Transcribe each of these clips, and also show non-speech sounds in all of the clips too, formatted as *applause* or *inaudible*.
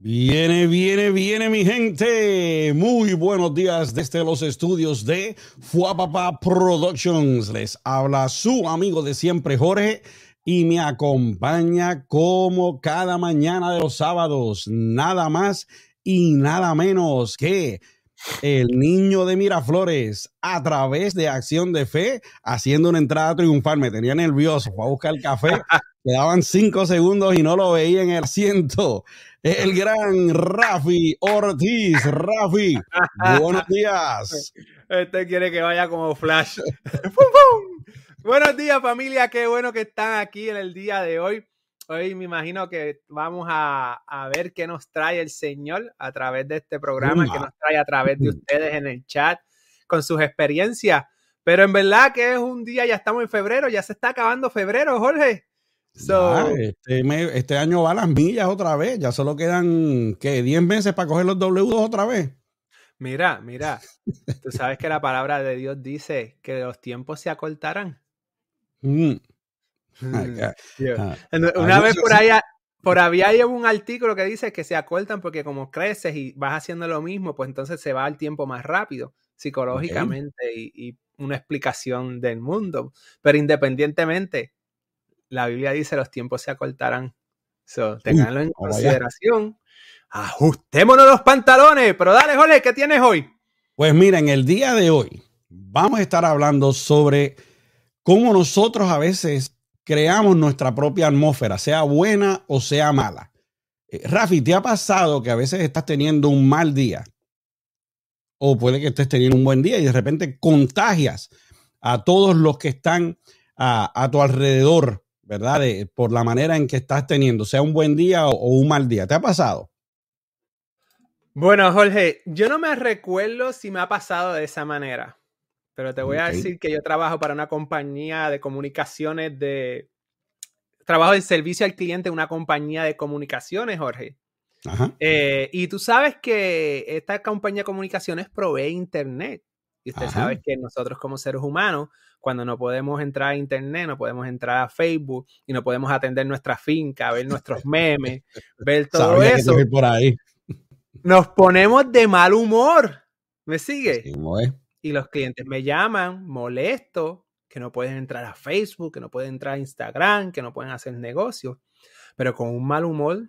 Viene, viene, viene mi gente. Muy buenos días desde los estudios de Fuapapa Productions. Les habla su amigo de siempre, Jorge, y me acompaña como cada mañana de los sábados, nada más y nada menos que el niño de Miraflores a través de Acción de Fe haciendo una entrada triunfal. Me tenía nervioso, fue a buscar el café, *laughs* quedaban cinco segundos y no lo veía en el asiento el gran Rafi Ortiz. Rafi, *laughs* buenos días. Este quiere que vaya como flash. *laughs* ¡Pum, buenos días familia, qué bueno que están aquí en el día de hoy. Hoy me imagino que vamos a, a ver qué nos trae el Señor a través de este programa, qué nos trae a través de ustedes en el chat con sus experiencias. Pero en verdad que es un día, ya estamos en febrero, ya se está acabando febrero, Jorge. Este, este, año va a las millas otra vez. Ya solo quedan, ¿qué? 10 meses para coger los W2 otra vez. Mira, mira. Tú sabes que la palabra de Dios dice que los tiempos se acortarán. Mm. Mm. Ah, una vez por ahí, por ahí hay un artículo que dice que se acortan porque como creces y vas haciendo lo mismo, pues entonces se va el tiempo más rápido psicológicamente y, y una explicación del mundo. Pero independientemente, la Biblia dice los tiempos se acortarán. So, tenganlo en consideración. Ajustémonos los pantalones. Pero dale, Jole, ¿qué tienes hoy? Pues mira, en el día de hoy vamos a estar hablando sobre cómo nosotros a veces creamos nuestra propia atmósfera, sea buena o sea mala. Eh, Rafi, ¿te ha pasado que a veces estás teniendo un mal día? O puede que estés teniendo un buen día y de repente contagias a todos los que están a tu alrededor ¿verdad? por la manera en que estás teniendo, sea un buen día o, un mal día. ¿Te ha pasado? Bueno, Jorge, yo no me recuerdo si me ha pasado de esa manera, pero te voy a decir que yo trabajo para una compañía de comunicaciones de... Trabajo en servicio al cliente en una compañía de comunicaciones, Jorge. Ajá. Eh, y tú sabes que esta compañía de comunicaciones provee internet. Y usted sabe que nosotros como seres humanos cuando no podemos entrar a internet, no podemos entrar a Facebook y no podemos atender nuestra finca, ver nuestros memes, *laughs* ver todo eso. por ahí. Nos ponemos de mal humor. ¿Me sigue? y los clientes me llaman molesto, que no pueden entrar a Facebook, que no pueden entrar a Instagram, que no pueden hacer negocios, pero con un mal humor,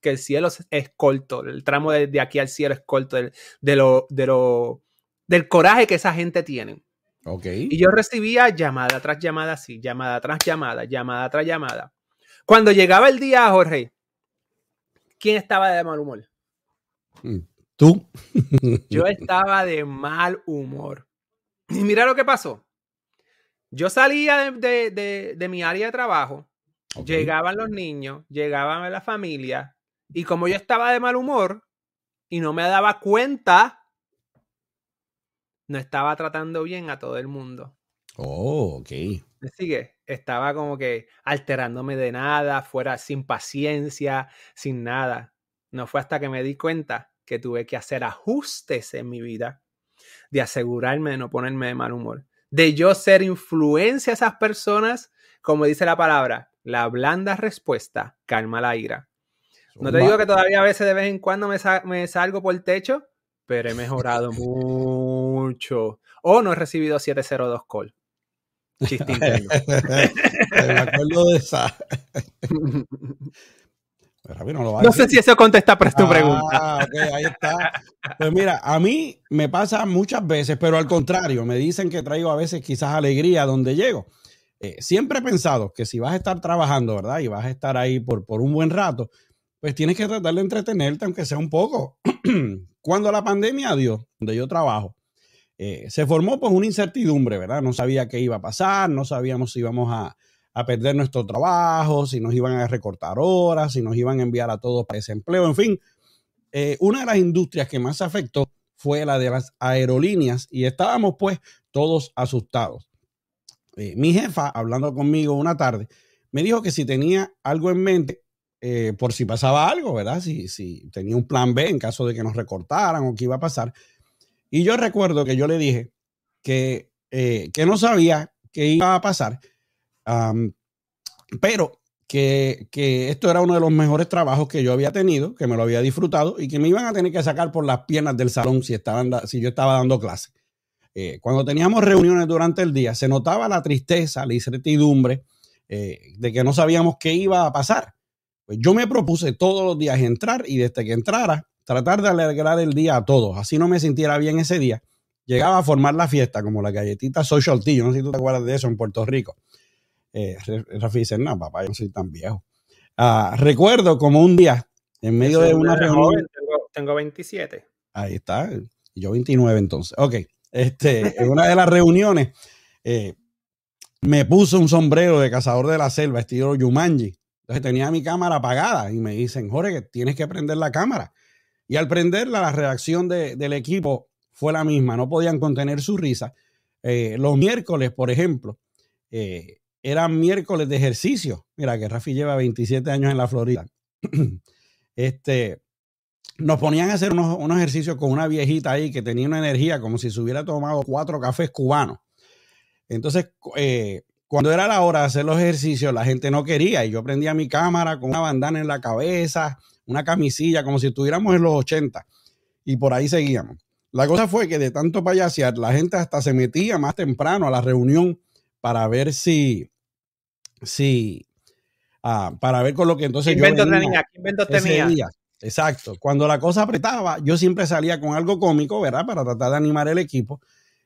que el cielo es corto, el tramo de, aquí al cielo es corto de, lo, de lo, del coraje que esa gente tiene. Y yo recibía llamada tras llamada, sí, llamada tras llamada, llamada tras llamada. Cuando llegaba el día, Jorge, ¿quién estaba de mal humor? Mm, tú. *laughs* yo estaba de mal humor. Y mira lo que pasó. Yo salía de, mi área de trabajo, llegaban los niños, llegaban la familia, y como yo estaba de mal humor y no me daba cuenta, no estaba tratando bien a todo el mundo. Oh, ok. ¿Me sigue? Estaba como que alterándome de nada, fuera sin paciencia, sin nada. No fue hasta que me di cuenta que tuve que hacer ajustes en mi vida, de asegurarme de no ponerme de mal humor, de yo ser influencia a esas personas, como dice la palabra, la blanda respuesta calma la ira. No te digo que todavía a veces de vez en cuando me, me salgo por el techo, pero he mejorado mucho. O no he recibido 702 call. Chiste *laughs* Me acuerdo de esa. *laughs* no, sé si eso contesta para tu pregunta. Ah, ahí está. Pues mira, a mí me pasa muchas veces, pero al contrario, me dicen que traigo a veces quizás alegría donde llego. Eh, siempre he pensado que si vas a estar trabajando, ¿verdad? Y vas a estar ahí por, por un buen rato, pues tienes que tratar de entretenerte, aunque sea un poco. *clears throat* Cuando la pandemia dio, donde yo trabajo, eh, se formó pues una incertidumbre, ¿verdad? No sabía qué iba a pasar, no sabíamos si íbamos a, perder nuestro trabajo, si nos iban a recortar horas, si nos iban a enviar a todos para desempleo, en fin. Eh, una de las industrias que más afectó fue la de las aerolíneas y estábamos pues todos asustados. Eh, mi jefa, hablando conmigo una tarde, me dijo que si tenía algo en mente, eh, por si pasaba algo, ¿verdad? Si, si tenía un plan B en caso de que nos recortaran o qué iba a pasar. Y yo recuerdo que yo le dije que, eh, que no sabía qué iba a pasar, pero que, esto era uno de los mejores trabajos que yo había tenido, que me lo había disfrutado y que me iban a tener que sacar por las piernas del salón si, si yo estaba dando clase. Eh, cuando teníamos reuniones durante el día, se notaba la tristeza, la incertidumbre eh, de que no sabíamos qué iba a pasar. Pues yo me propuse todos los días entrar y desde que entrara, tratar de alegrar el día a todos. Así no me sintiera bien ese día. Llegaba a formar la fiesta como la galletita Social Tea. Yo no sé si tú te acuerdas de eso en Puerto Rico. Eh, Rafi dice, no, papá, yo no soy tan viejo. Ah, recuerdo como un día, en medio de una reunión. tengo, 27. Ahí está. Yo 29 entonces. Ok. Este, en una de las reuniones, eh, me puso un sombrero de cazador de la selva, estilo Yumanji. Entonces tenía mi cámara apagada y me dicen, Jorge, tienes que prender la cámara. Y al prenderla, la reacción del equipo fue la misma, no podían contener su risa. Eh, los miércoles, por ejemplo, eh, eran miércoles de ejercicio. Mira que Rafi lleva 27 años en la Florida. *clears throat* este, nos ponían a hacer unos, unos, ejercicios con una viejita ahí que tenía una energía como si se hubiera tomado cuatro cafés cubanos. Entonces, eh, cuando era la hora de hacer los ejercicios, la gente no quería y yo prendía mi cámara con una bandana en la cabeza, una camisilla, como si estuviéramos en los 80 y por ahí seguíamos. La cosa fue que de tanto payasear, la gente hasta se metía más temprano a la reunión para ver si, si, ah, para ver con lo que entonces ¿Qué invento tenía? ¿Qué invento tenía? Exacto. Cuando la cosa apretaba, yo siempre salía con algo cómico, ¿verdad? Para tratar de animar el equipo.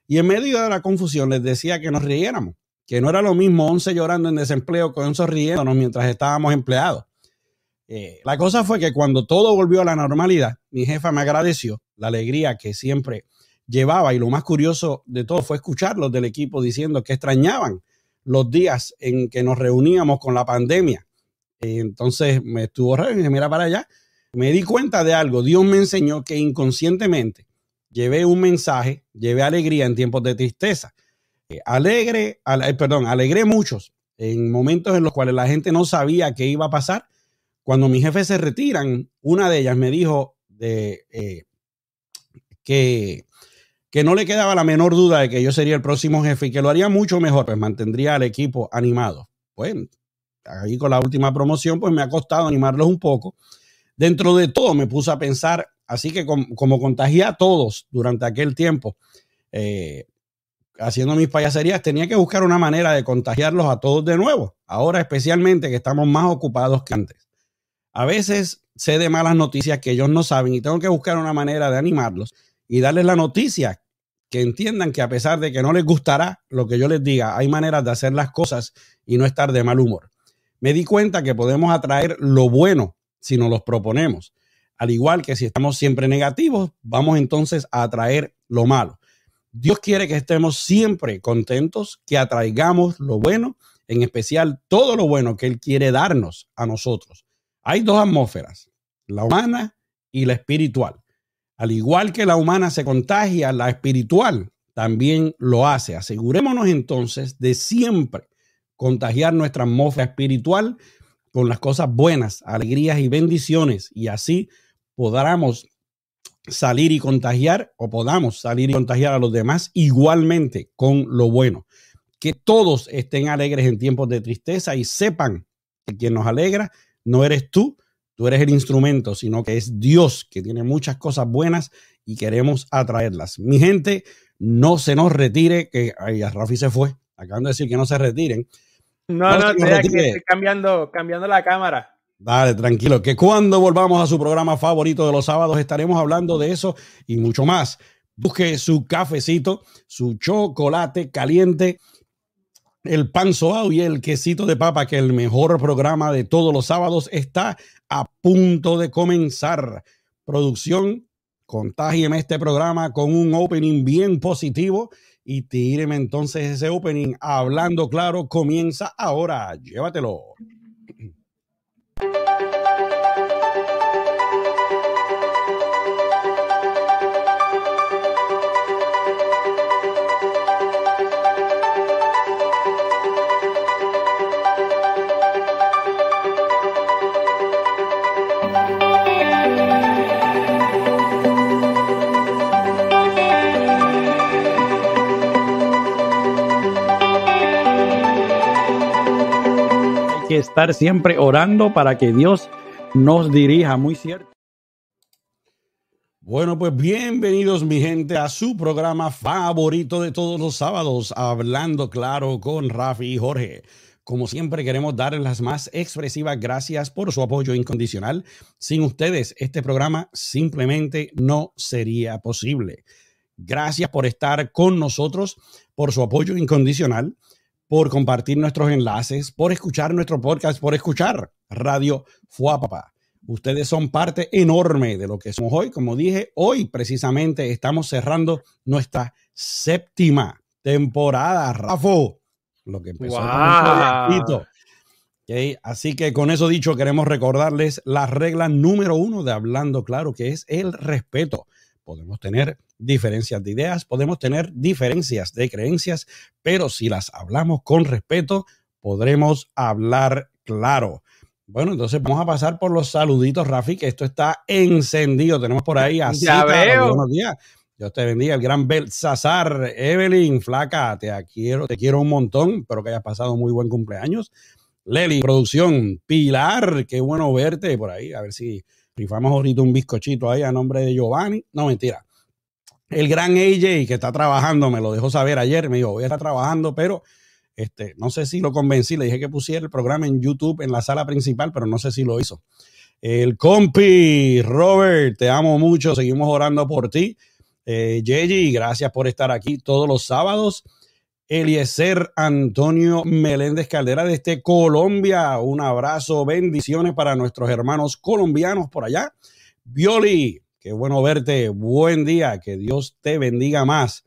Y en medio de la confusión les decía que nos riéramos que no era lo mismo 11 llorando en desempleo con 11 riéndonos mientras estábamos empleados. Eh, la cosa fue que cuando todo volvió a la normalidad, mi jefa me agradeció la alegría que siempre llevaba y lo más curioso de todo fue escucharlos del equipo diciendo que extrañaban los días en que nos reuníamos con la pandemia. entonces me estuvo raro y mira para allá. Me di cuenta de algo. Dios me enseñó que inconscientemente llevé un mensaje, llevé alegría en tiempos de tristeza. Eh, alegre, eh, perdón, alegré muchos en momentos en los cuales la gente no sabía qué iba a pasar. Cuando mis jefes se retiran, una de ellas me dijo de, eh, que, que no le quedaba la menor duda de que yo sería el próximo jefe y que lo haría mucho mejor, pues mantendría al equipo animado. Bueno, ahí con la última promoción, pues me ha costado animarlos un poco. Dentro de todo me puse a pensar, así que como, como contagié a todos durante aquel tiempo, eh, haciendo mis payaserías, tenía que buscar una manera de contagiarlos a todos de nuevo. Ahora especialmente que estamos más ocupados que antes. A veces sé de malas noticias que ellos no saben y tengo que buscar una manera de animarlos y darles la noticia que entiendan que a pesar de que no les gustará lo que yo les diga, hay maneras de hacer las cosas y no estar de mal humor. Me di cuenta que podemos atraer lo bueno si nos los proponemos. Al igual que si estamos siempre negativos, vamos entonces a atraer lo malo. Dios quiere que estemos siempre contentos, que atraigamos lo bueno, en especial todo lo bueno que Él quiere darnos a nosotros. Hay dos atmósferas, la humana y la espiritual. Al igual que la humana se contagia, la espiritual también lo hace. Asegurémonos entonces de siempre contagiar nuestra atmósfera espiritual con las cosas buenas, alegrías y bendiciones y así podamos salir y contagiar o podamos salir y contagiar a los demás igualmente con lo bueno. Que todos estén alegres en tiempos de tristeza y sepan que quien nos alegra no eres tú, tú eres el instrumento, sino que es Dios que tiene muchas cosas buenas y queremos atraerlas. Mi gente, no se nos retire, que ay, Rafi se fue. Acaban de decir que no se retiren. No, no, estoy aquí cambiando, cambiando la cámara. Dale, tranquilo, que cuando volvamos a su programa favorito de los sábados estaremos hablando de eso y mucho más. Busque su cafecito, su chocolate caliente, el pan soao y el quesito de papa, que el mejor programa de todos los sábados está a punto de comenzar. Producción, contágieme este programa con un opening bien positivo y tíreme entonces ese opening hablando claro. Comienza ahora, llévatelo. *clears throat* que estar siempre orando para que Dios nos dirija, muy cierto. Bueno, pues bienvenidos mi gente a su programa favorito de todos los sábados, Hablando Claro con Rafi y Jorge. Como siempre queremos darles las más expresivas gracias por su apoyo incondicional. Sin ustedes, este programa simplemente no sería posible. Gracias por estar con nosotros, por su apoyo incondicional por compartir nuestros enlaces, por escuchar nuestro podcast, por escuchar Radio Fuapapa. Ustedes son parte enorme de lo que somos hoy. Como dije, hoy precisamente estamos cerrando nuestra séptima temporada, Rafo. Lo que empezó wow. okay, Así que con eso dicho, queremos recordarles la regla número uno de Hablando Claro, que es el respeto. Podemos tener diferencias de ideas, podemos tener diferencias de creencias, pero si las hablamos con respeto, podremos hablar claro. Bueno, entonces vamos a pasar por los saluditos, Rafi, que esto está encendido. Tenemos por ahí a veo. Buenos días. Dios te bendiga, el gran Belsasar, Evelyn, flaca, te quiero, te quiero un montón, espero que hayas pasado muy buen cumpleaños. Leli, producción, Pilar, qué bueno verte por ahí, a ver si rifamos ahorita un bizcochito ahí a nombre de Giovanni. No, mentira. El gran AJ que está trabajando, me lo dejó saber ayer, me dijo, voy a estar trabajando, pero este, no sé si lo convencí, le dije que pusiera el programa en YouTube en la sala principal, pero no sé si lo hizo. El compi, Robert, te amo mucho, seguimos orando por ti. Eh, gracias por estar aquí todos los sábados. Eliezer Antonio Meléndez Caldera desde Colombia. Un abrazo, bendiciones para nuestros hermanos colombianos por allá. Violi, qué bueno verte. Buen día, que Dios te bendiga más.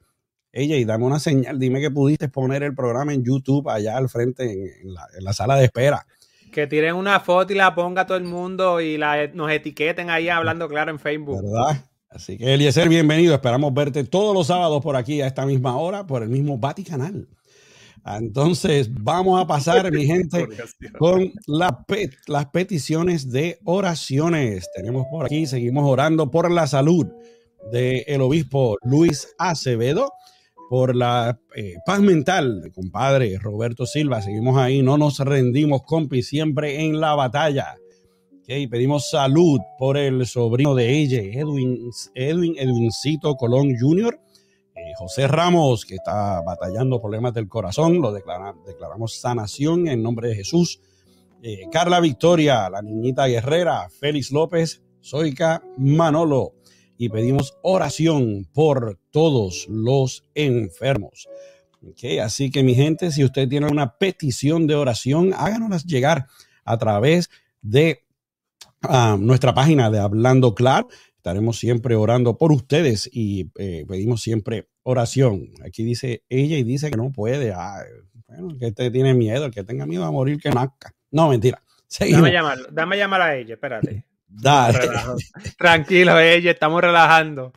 Ella, y dame una señal, dime que pudiste poner el programa en YouTube allá al frente en, la, sala de espera. Que tiren una foto y la ponga todo el mundo y la, nos etiqueten ahí hablando claro en Facebook. ¿Verdad? Así que Eliezer, bienvenido. Esperamos verte todos los sábados por aquí a esta misma hora, por el mismo Vaticanal. Entonces, vamos a pasar, mi *laughs* gente, con las peticiones de oraciones. Tenemos por aquí, seguimos orando por la salud del obispo Luis Acevedo por la eh, paz mental, compadre Roberto Silva. Seguimos ahí, no nos rendimos, compi, siempre en la batalla. Okay, pedimos salud por el sobrino de ella, Edwin, Edwin Edwincito Colón Jr., José Ramos, que está batallando problemas del corazón, lo declaramos sanación en nombre de Jesús. Eh, Carla Victoria, la niñita guerrera, Félix López, Zoica Manolo, y pedimos oración por todos los enfermos. Okay, así que mi gente, si usted tiene una petición de oración, háganoslas llegar a través de ah, nuestra página de Hablando Claro. Estaremos siempre orando por ustedes y eh, pedimos siempre oración. Aquí dice ella y dice que no puede. bueno, que usted tiene miedo, el que tenga miedo a morir, que nazca. No, mentira. *laughs* Dame, llamar, dame llamar a ella, espérate. *laughs* Tranquilo, ella, estamos relajando.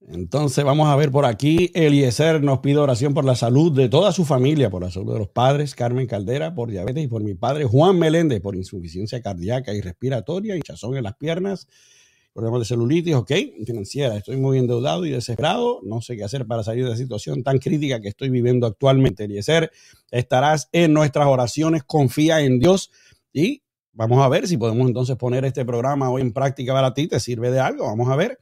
Entonces vamos a ver por aquí. Eliezer nos pide oración por la salud de toda su familia, por la salud de los padres, Carmen Caldera por diabetes y por mi padre Juan Meléndez por insuficiencia cardíaca y respiratoria, hinchazón en las piernas, problemas de celulitis, ok, financiera. Estoy muy endeudado y desesperado. No sé qué hacer para salir de la situación tan crítica que estoy viviendo actualmente. Eliezer, estarás en nuestras oraciones. Confía en Dios y Vamos a ver si podemos entonces poner este programa hoy en práctica para ti, te sirve de algo, vamos a ver.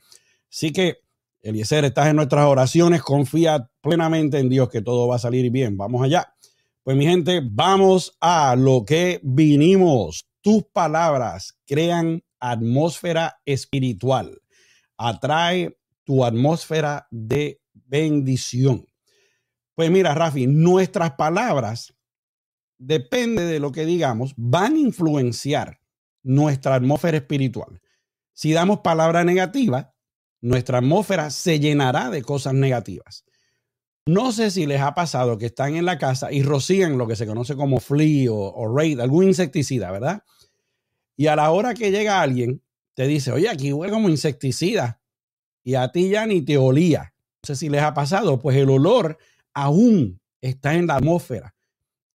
Así que, Eliezer, estás en nuestras oraciones, confía plenamente en Dios que todo va a salir bien, vamos allá. Pues mi gente, vamos a lo que vinimos. Tus palabras crean atmósfera espiritual. Atrae tu atmósfera de bendición. Pues mira, Rafi, nuestras palabras depende de lo que digamos, van a influenciar nuestra atmósfera espiritual. Si damos palabra negativa, nuestra atmósfera se llenará de cosas negativas. No sé si les ha pasado que están en la casa y rocían lo que se conoce como flea o, raid, algún insecticida, ¿verdad? Y a la hora que llega alguien, te dice, oye, aquí huele como insecticida. Y a ti ya ni te olía. No sé si les ha pasado, pues el olor aún está en la atmósfera.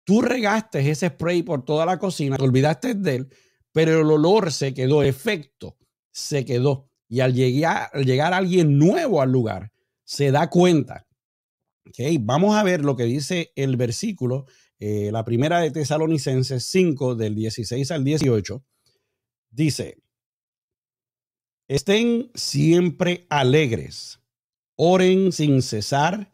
Tú regaste ese spray por toda la cocina, te olvidaste de él, pero el olor se quedó, efecto se quedó. Y al llegar, llegar alguien nuevo al lugar, se da cuenta. Okay, vamos a ver lo que dice el versículo eh, la primera de Tesalonicenses 5, del 16 al 18, dice, estén siempre alegres, oren sin cesar,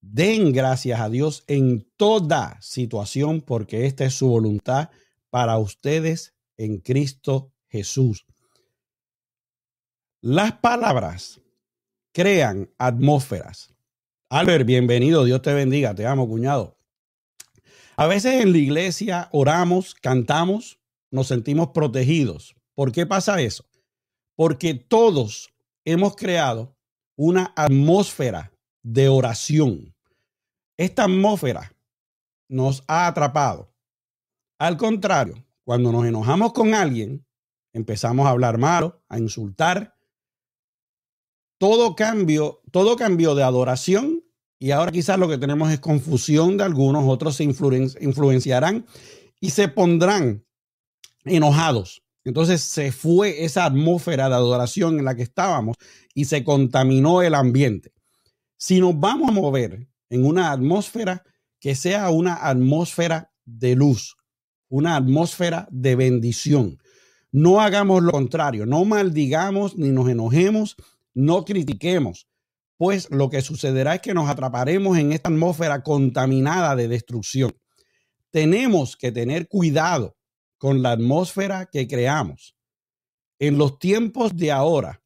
den gracias a Dios en toda situación, porque esta es su voluntad para ustedes en Cristo Jesús. Las palabras crean atmósferas. Albert, bienvenido, Dios te bendiga, te amo, cuñado. A veces en la iglesia oramos, cantamos, nos sentimos protegidos. ¿Por qué pasa eso? Porque todos hemos creado una atmósfera de oración. Esta atmósfera nos ha atrapado. Al contrario, cuando nos enojamos con alguien, empezamos a hablar malo, a insultar. Todo cambio, todo cambio de adoración y ahora quizás lo que tenemos es confusión de algunos, otros se influenciarán y se pondrán enojados. Entonces se fue esa atmósfera de adoración en la que estábamos y se contaminó el ambiente. Si nos vamos a mover en una atmósfera que sea una atmósfera de luz, una atmósfera de bendición, no hagamos lo contrario, no maldigamos ni nos enojemos, no critiquemos, pues lo que sucederá es que nos atraparemos en esta atmósfera contaminada de destrucción. Tenemos que tener cuidado con la atmósfera que creamos. En los tiempos de ahora,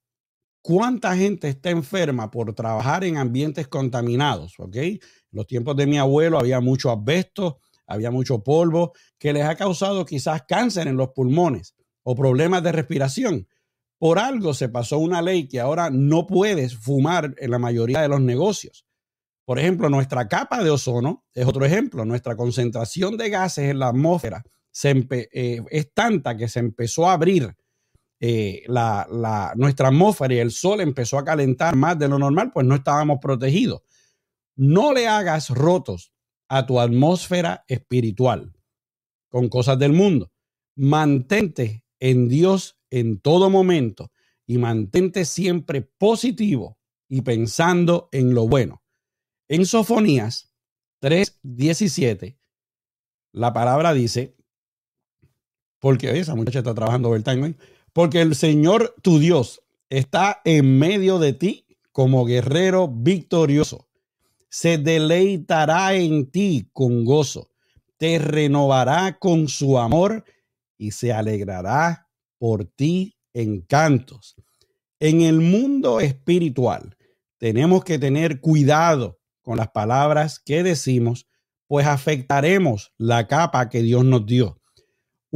¿cuánta gente está enferma por trabajar en ambientes contaminados? ¿Ok? En los tiempos de mi abuelo había mucho asbesto, había mucho polvo, que les ha causado quizás cáncer en los pulmones o problemas de respiración. Por algo se pasó una ley que ahora no puedes fumar en la mayoría de los negocios. Por ejemplo, nuestra capa de ozono es otro ejemplo. Nuestra concentración de gases en la atmósfera eh, es tanta que se empezó a abrir eh, la, nuestra atmósfera y el sol empezó a calentar más de lo normal, pues no estábamos protegidos. No le hagas rotos a tu atmósfera espiritual con cosas del mundo. Mantente en Dios en todo momento y mantente siempre positivo y pensando en lo bueno. En Sofonías 3:17, la palabra dice, porque esa muchacha está trabajando overtime porque el Señor tu Dios está en medio de ti como guerrero victorioso. Se deleitará en ti con gozo, te renovará con su amor y se alegrará por ti en cantos. En el mundo espiritual tenemos que tener cuidado con las palabras que decimos, pues afectaremos la capa que Dios nos dio.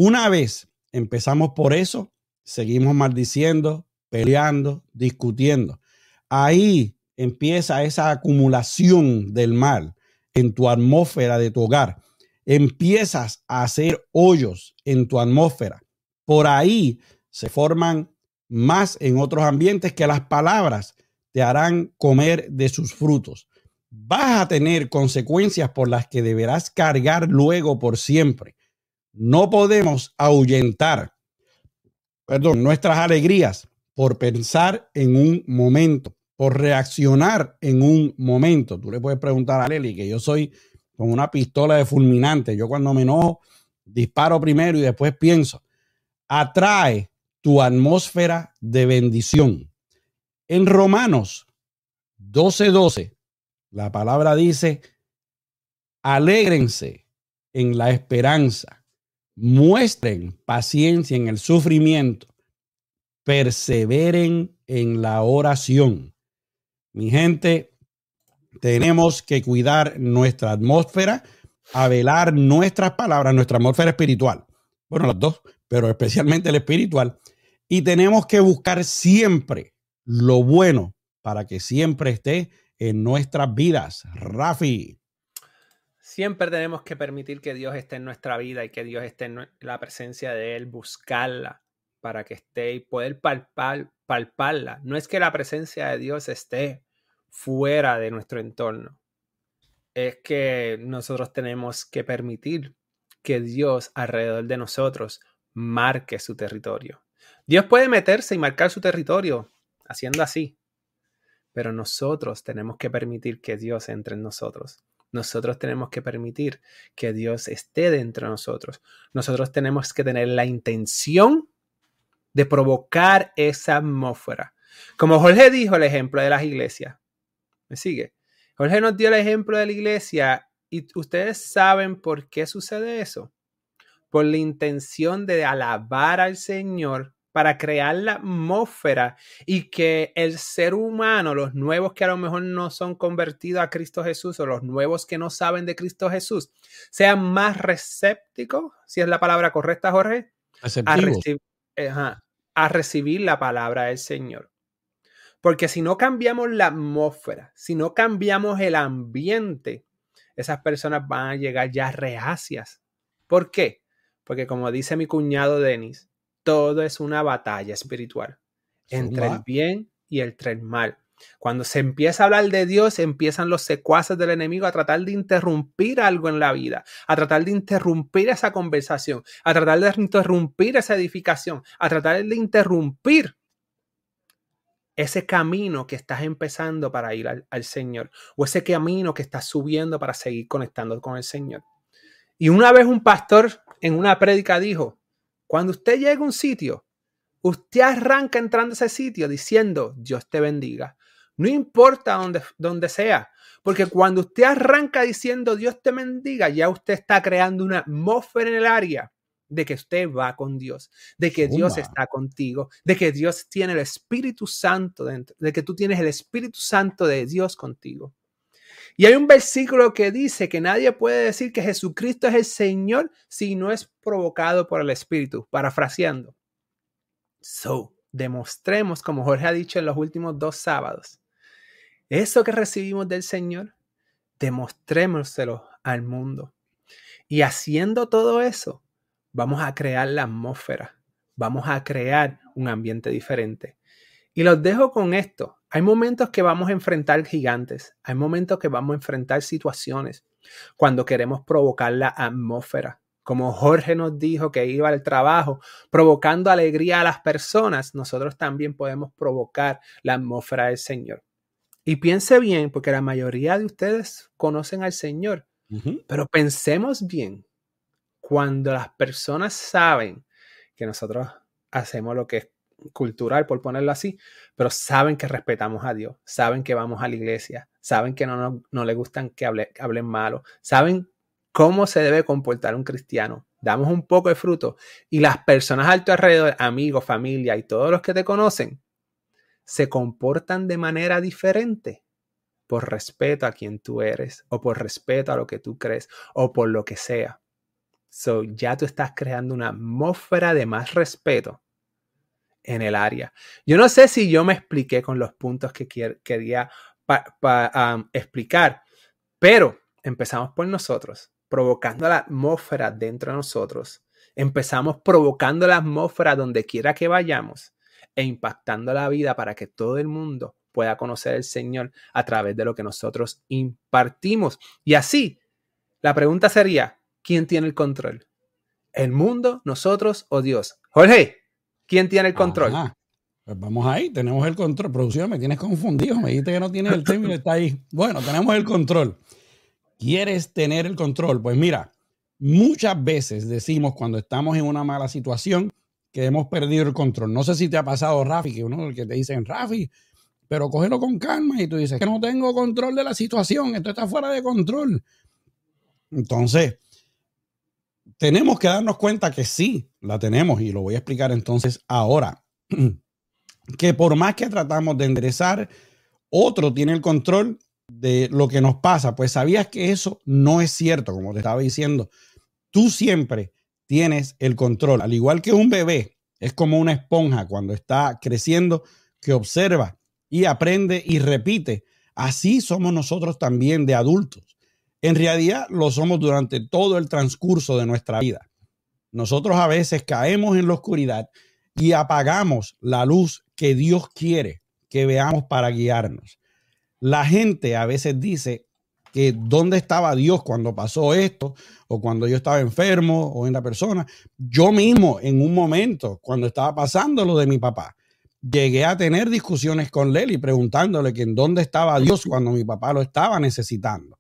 Una vez empezamos por eso, seguimos maldiciendo, peleando, discutiendo. Ahí empieza esa acumulación del mal en tu atmósfera de tu hogar empiezas a hacer hoyos en tu atmósfera. Por ahí se forman más en otros ambientes que las palabras te harán comer de sus frutos. Vas a tener consecuencias por las que deberás cargar luego por siempre. No podemos ahuyentar, perdón, nuestras alegrías por pensar en un momento, por reaccionar en un momento. Tú le puedes preguntar a Leli que yo soy con una pistola de fulminante. Yo cuando me enojo, disparo primero y después pienso. Atrae tu atmósfera de bendición. En Romanos 12:12, 12, la palabra dice, alégrense en la esperanza, muestren paciencia en el sufrimiento, perseveren en la oración. Mi gente, tenemos que cuidar nuestra atmósfera, a velar nuestras palabras, nuestra atmósfera espiritual. Bueno, las dos, pero especialmente el espiritual. Y tenemos que buscar siempre lo bueno para que siempre esté en nuestras vidas. Rafi. Siempre tenemos que permitir que Dios esté en nuestra vida y que Dios esté en la presencia de Él, buscarla para que esté y poder palpar, palparla. No es que la presencia de Dios esté, fuera de nuestro entorno. Es que nosotros tenemos que permitir que Dios alrededor de nosotros marque su territorio. Dios puede meterse y marcar su territorio haciendo así, pero nosotros tenemos que permitir que Dios entre en nosotros. Nosotros tenemos que permitir que Dios esté dentro de nosotros. Nosotros tenemos que tener la intención de provocar esa atmósfera. Como Jorge dijo el ejemplo de las iglesias. ¿Me sigue? Jorge nos dio el ejemplo de la iglesia y ustedes saben por qué sucede eso. Por la intención de alabar al Señor para crear la atmósfera y que el ser humano, los nuevos que a lo mejor no son convertidos a Cristo Jesús o los nuevos que no saben de Cristo Jesús, sean más receptivos, si es la palabra correcta, Jorge, a, a recibir la palabra del Señor. Porque si no cambiamos la atmósfera, si no cambiamos el ambiente, esas personas van a llegar ya reacias. ¿Por qué? Porque como dice mi cuñado Denis, todo es una batalla espiritual entre el bien y entre el mal. Cuando se empieza a hablar de Dios, empiezan los secuaces del enemigo a tratar de interrumpir algo en la vida, a tratar de interrumpir esa conversación, a tratar de interrumpir esa edificación, a tratar de interrumpir ese camino que estás empezando para ir al, al, Señor o ese camino que estás subiendo para seguir conectando con el Señor. Y una vez un pastor en una prédica dijo, cuando usted llega a un sitio, usted arranca entrando a ese sitio diciendo, Dios te bendiga. No importa dónde, donde sea, porque cuando usted arranca diciendo Dios te bendiga, ya usted está creando una atmósfera en el área de que usted va con Dios, de que Dios está contigo, de que Dios tiene el Espíritu Santo dentro, de que tú tienes el Espíritu Santo de Dios contigo. Y hay un versículo que dice que nadie puede decir que Jesucristo es el Señor si no es provocado por el Espíritu, parafraseando. So, demostremos, como Jorge ha dicho en los últimos dos sábados, eso que recibimos del Señor, demostrémoselo al mundo. Y haciendo todo eso, vamos a crear la atmósfera, vamos a crear un ambiente diferente. Y los dejo con esto. Hay momentos que vamos a enfrentar gigantes, hay momentos que vamos a enfrentar situaciones cuando queremos provocar la atmósfera. Como Jorge nos dijo que iba al trabajo provocando alegría a las personas, nosotros también podemos provocar la atmósfera del Señor. Y piense bien, porque la mayoría de ustedes conocen al Señor, pero pensemos bien, cuando las personas saben que nosotros hacemos lo que es cultural, por ponerlo así, pero saben que respetamos a Dios, saben que vamos a la iglesia, saben que no, no, no le gustan que, hable, hablen malo, saben cómo se debe comportar un cristiano. Damos un poco de fruto y las personas a tu alrededor, amigos, familia y todos los que te conocen, se comportan de manera diferente por respeto a quien tú eres o por respeto a lo que tú crees o por lo que sea. So, ya tú estás creando una atmósfera de más respeto en el área. Yo no sé si yo me expliqué con los puntos que quería explicar, pero empezamos por nosotros, provocando la atmósfera dentro de nosotros. Empezamos provocando la atmósfera donde quiera que vayamos e impactando la vida para que todo el mundo pueda conocer al Señor a través de lo que nosotros impartimos. Y así, la pregunta sería, ¿quién tiene el control? ¿El mundo, nosotros o Dios? Jorge, ¿Quién tiene el control? Pues vamos ahí, tenemos el control. Producción, me tienes confundido. Me dijiste que no tienes el término, está ahí. Bueno, tenemos el control. ¿Quieres tener el control? Pues mira, muchas veces decimos cuando estamos en una mala situación que hemos perdido el control. No sé si te ha pasado, Rafi, que uno que te dicen, Rafi, pero cógelo con calma y tú dices que no tengo control de la situación, esto está fuera de control. Entonces, tenemos que darnos cuenta que sí, la tenemos y lo voy a explicar entonces ahora. *clears throat* Que por más que tratamos de enderezar, otro tiene el control de lo que nos pasa. Pues sabías que eso no es cierto, como te estaba diciendo. Tú siempre tienes el control, al igual que un bebé. Es como una esponja cuando está creciendo que observa y aprende y repite. Así somos nosotros también de adultos. En realidad lo somos durante todo el transcurso de nuestra vida. Nosotros a veces caemos en la oscuridad y apagamos la luz que Dios quiere que veamos para guiarnos. La gente a veces dice que dónde estaba Dios cuando pasó esto o cuando yo estaba enfermo o en la persona. Yo mismo en un momento cuando estaba pasando lo de mi papá, llegué a tener discusiones con Leli preguntándole que en dónde estaba Dios cuando mi papá lo estaba necesitando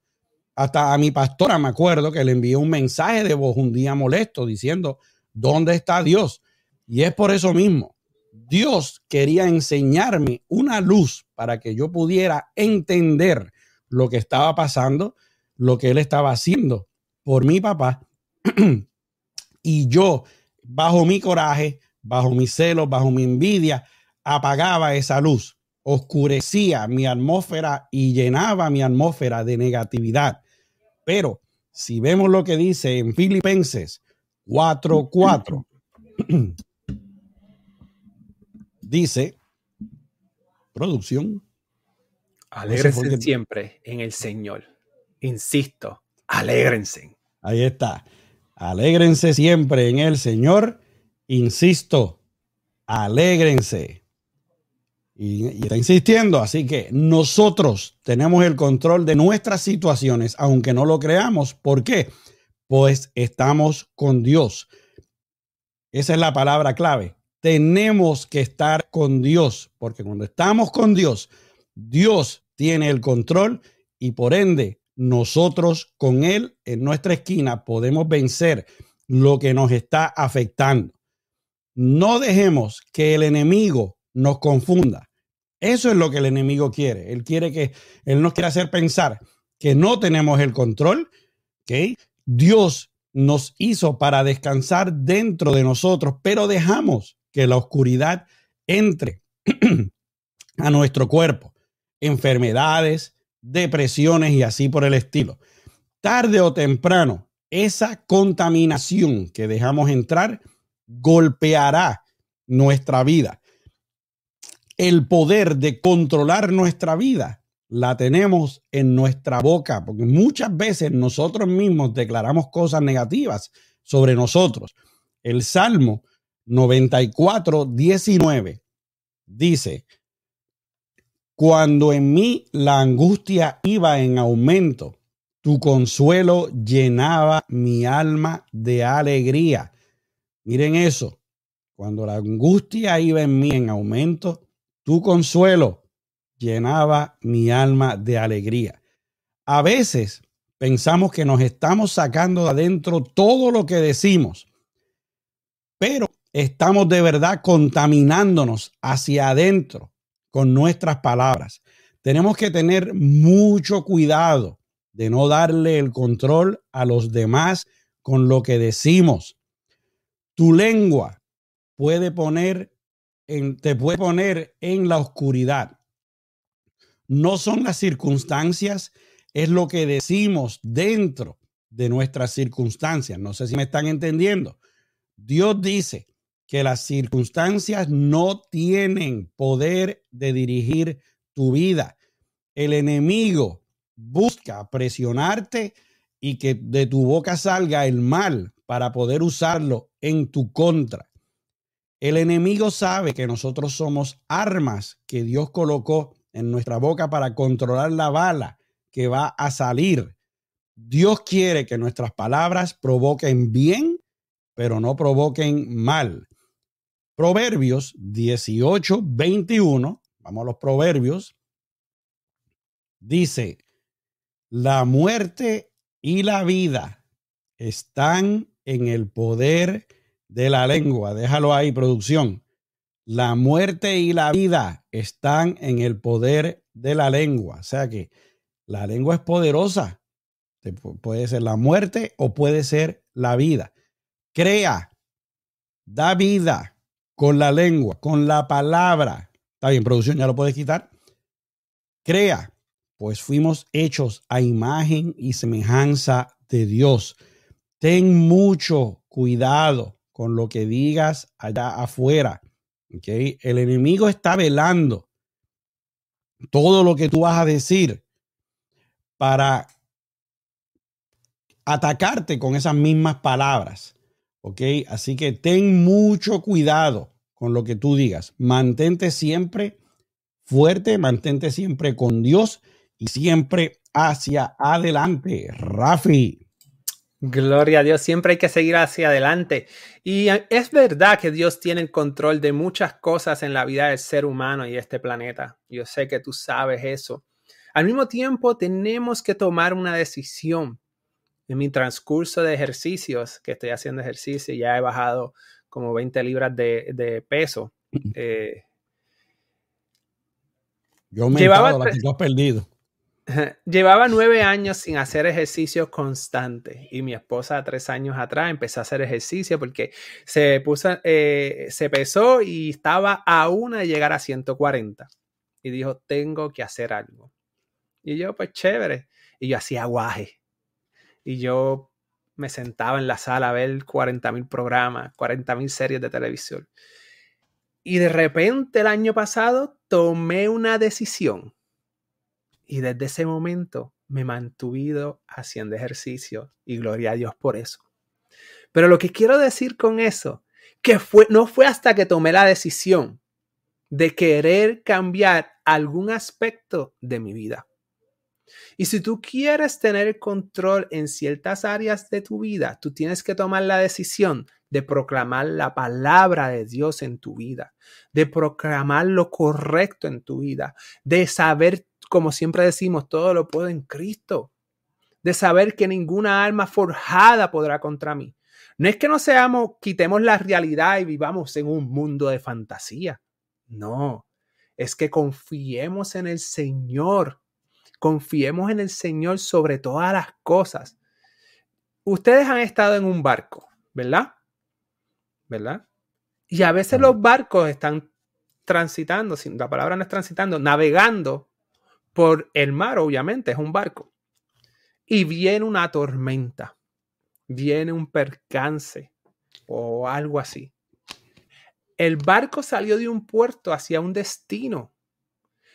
hasta a mi pastora me acuerdo que le envié un mensaje de voz un día molesto diciendo, ¿dónde está Dios? Y es por eso mismo. Dios quería enseñarme una luz para que yo pudiera entender lo que estaba pasando, lo que él estaba haciendo por mi papá. *clears throat* y yo, bajo mi coraje, bajo mi celos, bajo mi envidia, apagaba esa luz, oscurecía mi atmósfera y llenaba mi atmósfera de negatividad. Pero si vemos lo que dice en Filipenses 4:4, *clears throat* dice, producción. Alégrense siempre en el Señor. Insisto, alégrense. Ahí está. Alégrense siempre en el Señor. Insisto, alégrense. Y, está insistiendo, así que nosotros tenemos el control de nuestras situaciones, aunque no lo creamos. ¿Por qué? Pues estamos con Dios. Esa es la palabra clave. Tenemos que estar con Dios, porque cuando estamos con Dios, Dios tiene el control y por ende nosotros con Él en nuestra esquina podemos vencer lo que nos está afectando. No dejemos que el enemigo nos confunda. Eso es lo que el enemigo quiere. Él quiere que, Él nos quiere hacer pensar que no tenemos el control, ¿ok? Dios nos hizo para descansar dentro de nosotros, pero dejamos que la oscuridad entre *clears throat* a nuestro cuerpo enfermedades, depresiones y así por el estilo. Tarde o temprano, esa contaminación que dejamos entrar golpeará nuestra vida. El poder de controlar nuestra vida la tenemos en nuestra boca, porque muchas veces nosotros mismos declaramos cosas negativas sobre nosotros. El Salmo 94, 19 dice, cuando en mí la angustia iba en aumento, tu consuelo llenaba mi alma de alegría. Miren eso. Cuando la angustia iba en mí en aumento, tu consuelo llenaba mi alma de alegría. A veces pensamos que nos estamos sacando de adentro todo lo que decimos, pero estamos de verdad contaminándonos hacia adentro con nuestras palabras. Tenemos que tener mucho cuidado de no darle el control a los demás con lo que decimos. Tu lengua puede poner te puede poner en la oscuridad. No son las circunstancias, es lo que decimos dentro de nuestras circunstancias. No sé si me están entendiendo. Dios dice que las circunstancias no tienen poder de dirigir tu vida. El enemigo busca presionarte y que de tu boca salga el mal para poder usarlo en tu contra. El enemigo sabe que nosotros somos armas que Dios colocó en nuestra boca para controlar la bala que va a salir. Dios quiere que nuestras palabras provoquen bien, pero no provoquen mal. Proverbios 18, 21, vamos a los proverbios, dice, la muerte y la vida están en el poder de la lengua. Déjalo ahí, producción. La muerte y la vida están en el poder de la lengua. O sea que la lengua es poderosa. Puede ser la muerte o puede ser la vida. Crea, da vida, con la lengua, con la palabra. Está bien, producción, ya lo puedes quitar. Crea, pues fuimos hechos a imagen y semejanza de Dios. Ten mucho cuidado con lo que digas allá afuera. ¿okay? El enemigo está velando todo lo que tú vas a decir para atacarte con esas mismas palabras. ¿Ok? Así que ten mucho cuidado con lo que tú digas. Mantente siempre fuerte, mantente siempre con Dios y siempre hacia adelante. Rafi. Gloria a Dios, siempre hay que seguir hacia adelante. Y es verdad que Dios tiene el control de muchas cosas en la vida del ser humano y este planeta. Yo sé que tú sabes eso. Al mismo tiempo, tenemos que tomar una decisión. En mi transcurso de ejercicios, que estoy haciendo ejercicio, ya he bajado como 20 libras de, peso. *laughs* Eh, Yo me he perdido. *laughs* Llevaba nueve años sin hacer ejercicio constante y mi esposa tres años atrás empezó a hacer ejercicio porque se puso, eh, se pesó y estaba a una de llegar a 140 y dijo, tengo que hacer algo. Y yo, pues chévere. Y yo hacía aguaje. Y yo me sentaba en la sala a ver 40 mil programas, 40 mil series de televisión. Y de repente el año pasado tomé una decisión y desde ese momento me mantuve haciendo ejercicio y gloria a Dios por eso. Pero lo que quiero decir con eso, que fue, no fue hasta que tomé la decisión de querer cambiar algún aspecto de mi vida. Y si tú quieres tener control en ciertas áreas de tu vida, tú tienes que tomar la decisión de proclamar la palabra de Dios en tu vida, de proclamar lo correcto en tu vida, de saber como siempre decimos, todo lo puedo en Cristo. De saber que ninguna alma forjada podrá contra mí. No es que no seamos, quitemos la realidad y vivamos en un mundo de fantasía. No, es que confiemos en el Señor. Confiemos en el Señor sobre todas las cosas. Ustedes han estado en un barco, ¿verdad? ¿Verdad? Y a veces los barcos están transitando, la palabra no es transitando, navegando por el mar, obviamente, es un barco. Y viene una tormenta, viene un percance o algo así. El barco salió de un puerto hacia un destino.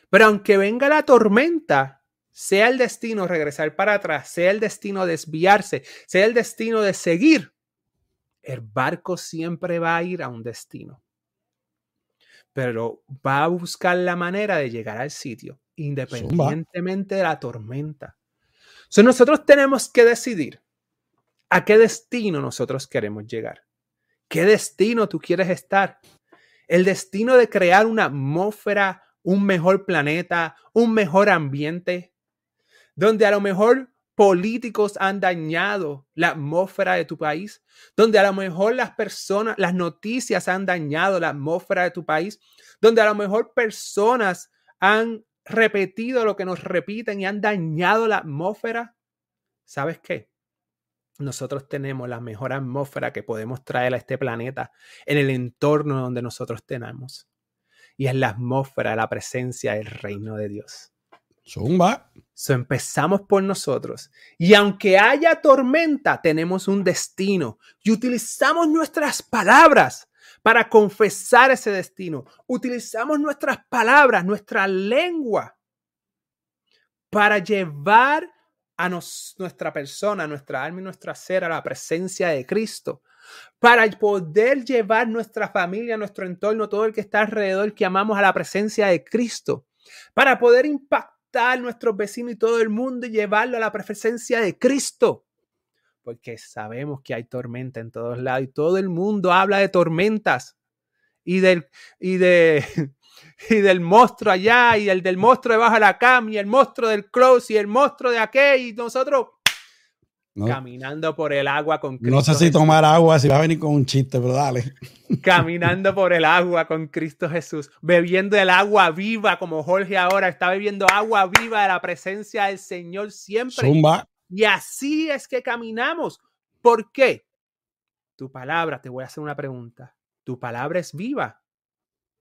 Pero aunque venga la tormenta, sea el destino regresar para atrás, sea el destino desviarse, sea el destino de seguir, el barco siempre va a ir a un destino. Pero va a buscar la manera de llegar al sitio independientemente de la tormenta. So, nosotros tenemos que decidir a qué destino nosotros queremos llegar. ¿Qué destino tú quieres estar? El destino de crear una atmósfera, un mejor planeta, un mejor ambiente, donde a lo mejor políticos han dañado la atmósfera de tu país, donde a lo mejor las personas, las noticias han dañado la atmósfera de tu país, donde a lo mejor personas han repetido lo que nos repiten y han dañado la atmósfera, ¿sabes qué? Nosotros tenemos la mejor atmósfera que podemos traer a este planeta en el entorno donde nosotros tenemos. Y es la atmósfera, la presencia del reino de Dios. Zumba. So empezamos por nosotros. Y aunque haya tormenta, tenemos un destino. Y utilizamos nuestras palabras para confesar ese destino. Utilizamos nuestras palabras, nuestra lengua, para llevar a nuestra persona, nuestra alma y nuestra ser a la presencia de Cristo, para poder llevar nuestra familia, nuestro entorno, todo el que está alrededor, que amamos a la presencia de Cristo, para poder impactar a nuestros vecinos y todo el mundo y llevarlo a la presencia de Cristo porque sabemos que hay tormenta en todos lados y todo el mundo habla de tormentas y del, y de, *laughs* y del monstruo allá y el del monstruo debajo de la cama y el monstruo del close y el monstruo de aquel y nosotros caminando por el agua con Cristo. No sé si tomar agua, si va a venir con un chiste, pero dale. *laughs* Caminando por el agua con Cristo Jesús, bebiendo el agua viva como Jorge ahora está bebiendo agua viva de la presencia del Señor siempre. Zumba. Y así es que caminamos. ¿Por qué? Tu palabra, te voy a hacer una pregunta. ¿Tu palabra es viva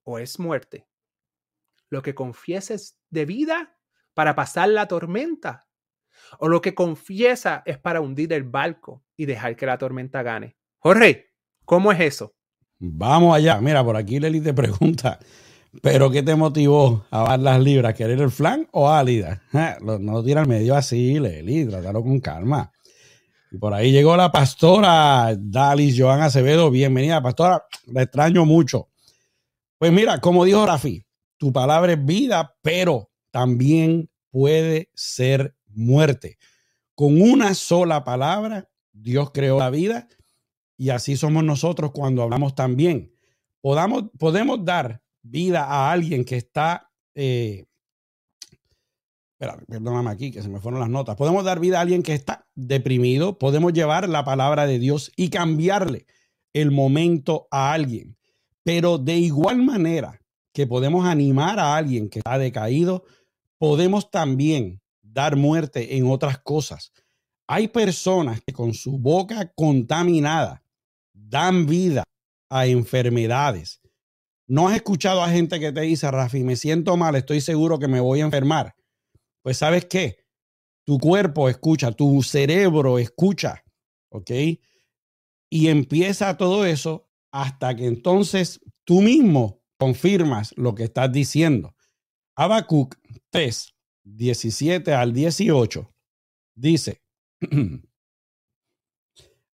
o es muerte? Lo que confieses de vida para pasar la tormenta o lo que confiesa es para hundir el barco y dejar que la tormenta gane. Jorge, ¿cómo es eso? Vamos allá. Mira, por aquí Leli te pregunta, ¿pero qué te motivó a dar las libras? ¿Querer el flan o álida? *laughs* No lo tira al medio así, Leli, trátalo con calma. Y por ahí llegó la pastora Dalis Joan Acevedo. Bienvenida, pastora. La extraño mucho. Pues mira, como dijo Rafi, tu palabra es vida, pero también puede ser muerte. Con una sola palabra, Dios creó la vida y así somos nosotros cuando hablamos también. Podamos, podemos dar vida a alguien que está, eh, perdóname aquí, que se me fueron las notas. Podemos dar vida a alguien que está deprimido, podemos llevar la palabra de Dios y cambiarle el momento a alguien. Pero de igual manera que podemos animar a alguien que está decaído, podemos también dar muerte en otras cosas. Hay personas que con su boca contaminada dan vida a enfermedades. ¿No has escuchado a gente que te dice, Rafi, me siento mal, estoy seguro que me voy a enfermar? Pues sabes qué? Tu cuerpo escucha, tu cerebro escucha, ¿ok? Y empieza todo eso hasta que entonces tú mismo confirmas lo que estás diciendo. Habacuc 3, 17 al 18 dice, *clears throat*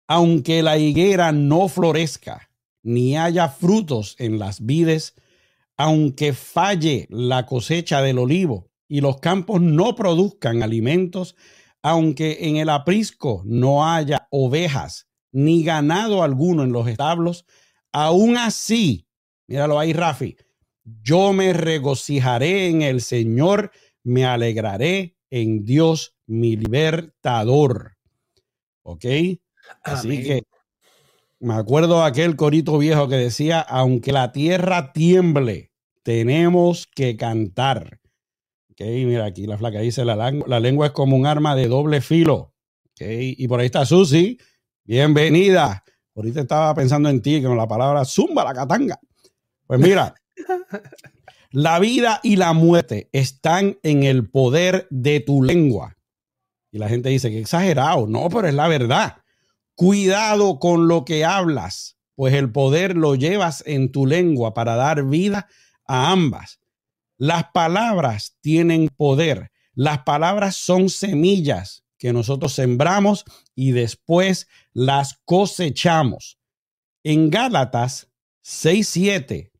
aunque la higuera no florezca, ni haya frutos en las vides, aunque falle la cosecha del olivo y los campos no produzcan alimentos, aunque en el aprisco no haya ovejas ni ganado alguno en los establos, aún así, míralo ahí, Rafi, yo me regocijaré en el Señor, me alegraré en Dios, mi libertador. ¿Ok? Así que me acuerdo aquel corito viejo que decía, aunque la tierra tiemble, tenemos que cantar. Ok, mira aquí la flaca dice, la, la lengua es como un arma de doble filo. Ok, y por ahí está Susi. Bienvenida. Ahorita estaba pensando en ti con la palabra zumba la catanga. Pues mira, *laughs* la vida y la muerte están en el poder de tu lengua. Y la gente dice que exagerado. No, pero es la verdad. Cuidado con lo que hablas, pues el poder lo llevas en tu lengua para dar vida a ambas. Las palabras tienen poder. Las palabras son semillas que nosotros sembramos y después las cosechamos. En Gálatas 6:7,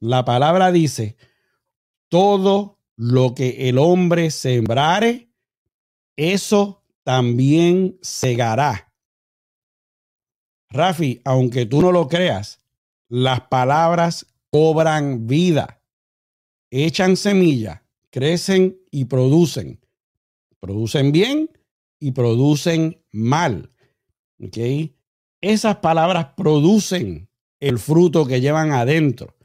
la palabra dice, todo lo que el hombre sembrare, eso también segará. Rafi, aunque tú no lo creas, las palabras cobran vida, echan semilla, crecen y producen. Producen bien y producen mal. ¿Ok? Esas palabras producen el fruto que llevan adentro.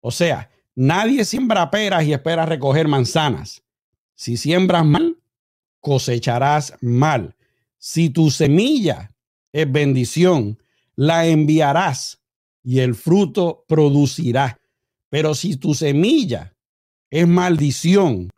O sea, nadie siembra peras y espera recoger manzanas. Si siembras mal, cosecharás mal. Si tu semilla es bendición, la enviarás y el fruto producirá. Pero si tu semilla es maldición,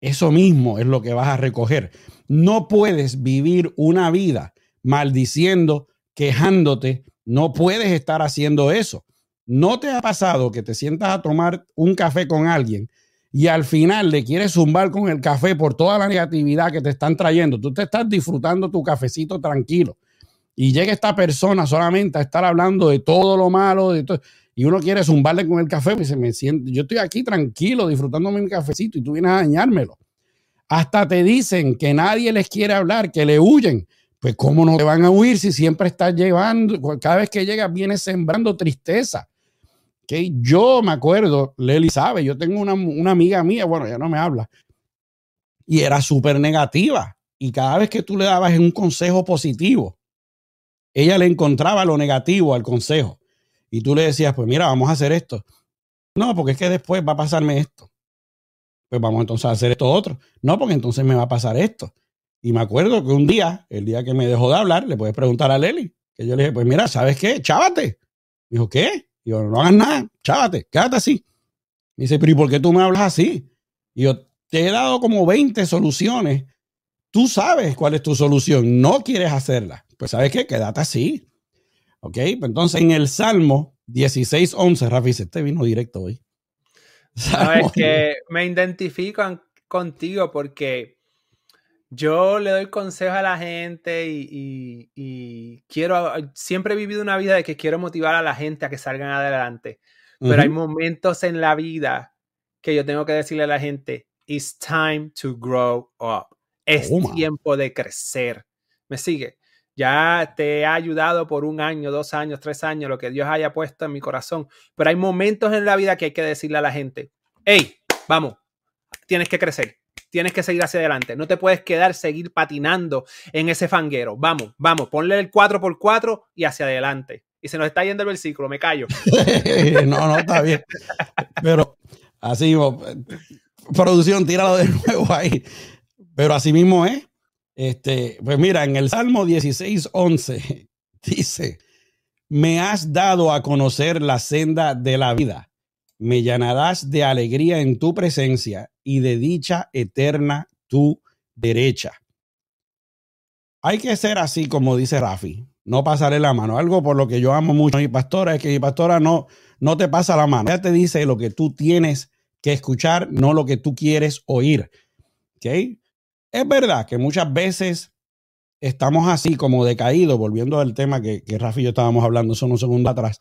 eso mismo es lo que vas a recoger. No puedes vivir una vida maldiciendo, quejándote. No puedes estar haciendo eso. ¿No te ha pasado que te sientas a tomar un café con alguien y al final le quieres zumbar con el café por toda la negatividad que te están trayendo? Tú te estás disfrutando tu cafecito tranquilo y llega esta persona solamente a estar hablando de todo lo malo, de todo, y uno quiere zumbarle con el café, pues me siente, yo estoy aquí tranquilo disfrutándome mi cafecito y tú vienes a dañármelo. Hasta te dicen que nadie les quiere hablar, que le huyen. Pues cómo no te van a huir si siempre estás llevando, cada vez que llegas vienes sembrando tristeza. Que yo me acuerdo, Leli sabe, yo tengo una, una amiga mía, bueno, ya no me habla, y era súper negativa. Y cada vez que tú le dabas un consejo positivo, ella le encontraba lo negativo al consejo. Y tú le decías, pues mira, vamos a hacer esto. No, porque es que después va a pasarme esto. Pues vamos entonces a hacer esto otro. No, porque entonces me va a pasar esto. Y me acuerdo que un día, el día que me dejó de hablar, le puedes preguntar a Leli, que yo le dije, pues mira, ¿sabes qué? Chávate. Me dijo, ¿qué? Y yo, no hagas nada, chávate, quédate así. Me dice, pero ¿y por qué tú me hablas así? Y yo, te he dado como 20 soluciones. Tú sabes cuál es tu solución, no quieres hacerla pues ¿sabes qué? Quédate así. ¿Ok? Pues entonces en el Salmo 16, 11, Rafi, este vino directo hoy. *laughs* Sabes que me identifico contigo porque yo le doy consejo a la gente y, quiero, siempre he vivido una vida de que quiero motivar a la gente a que salgan adelante. Pero hay momentos en la vida que yo tengo que decirle a la gente, it's time to grow up. Es tiempo de crecer. ¿Me sigue? ya te ha ayudado por un año, dos años, tres años, lo que Dios haya puesto en mi corazón. Pero hay momentos en la vida que hay que decirle a la gente, hey, vamos, tienes que crecer, tienes que seguir hacia adelante. No te puedes quedar, seguir patinando en ese fanguero. Vamos, vamos, ponle el 4x4 y hacia adelante. Y se nos está yendo el versículo, me callo. *laughs* no, no, está bien. Pero así, producción, tíralo de *laughs* nuevo ahí. Pero así mismo es. Este, pues mira, en el Salmo 16, 11 *laughs* dice, me has dado a conocer la senda de la vida. Me llenarás de alegría en tu presencia y de dicha eterna tu derecha. Hay que ser así como dice Rafi, no pasaré la mano. Algo por lo que yo amo mucho a mi pastora es que mi pastora no, no te pasa la mano. Ella te dice lo que tú tienes que escuchar, no lo que tú quieres oír. ¿Okay? Es verdad que muchas veces estamos así como decaídos, volviendo al tema que, que Rafi y yo estábamos hablando hace unos segundos atrás.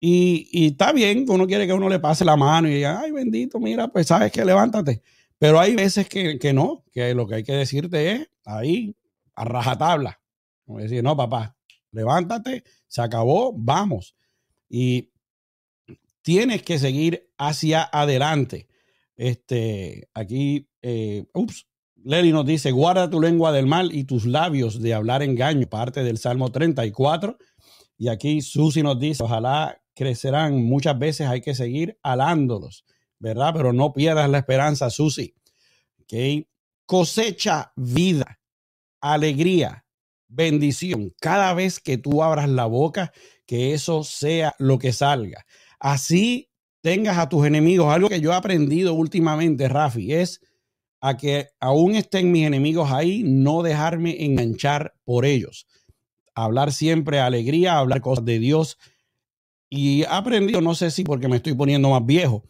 Y, y, está bien que uno quiere que uno le pase la mano y diga, ay bendito, mira, pues sabes que levántate. Pero hay veces que, que no, que lo que hay que decirte es ahí, a rajatabla. Decir, no, papá, levántate, se acabó, vamos. Y tienes que seguir hacia adelante. Este, aquí, eh, ups, Lely nos dice, guarda tu lengua del mal y tus labios de hablar engaño, parte del Salmo 34. Y aquí Susi nos dice, ojalá crecerán, muchas veces hay que seguir alándolos, ¿verdad? Pero no pierdas la esperanza, Susi. ¿Okay? Cosecha vida, alegría, bendición. Cada vez que tú abras la boca, que eso sea lo que salga. Así tengas a tus enemigos. Algo que yo he aprendido últimamente, Rafi, es a que aún estén mis enemigos ahí, no dejarme enganchar por ellos. Hablar siempre alegría, hablar cosas de Dios. Y he aprendido, no sé si porque me estoy poniendo más viejo,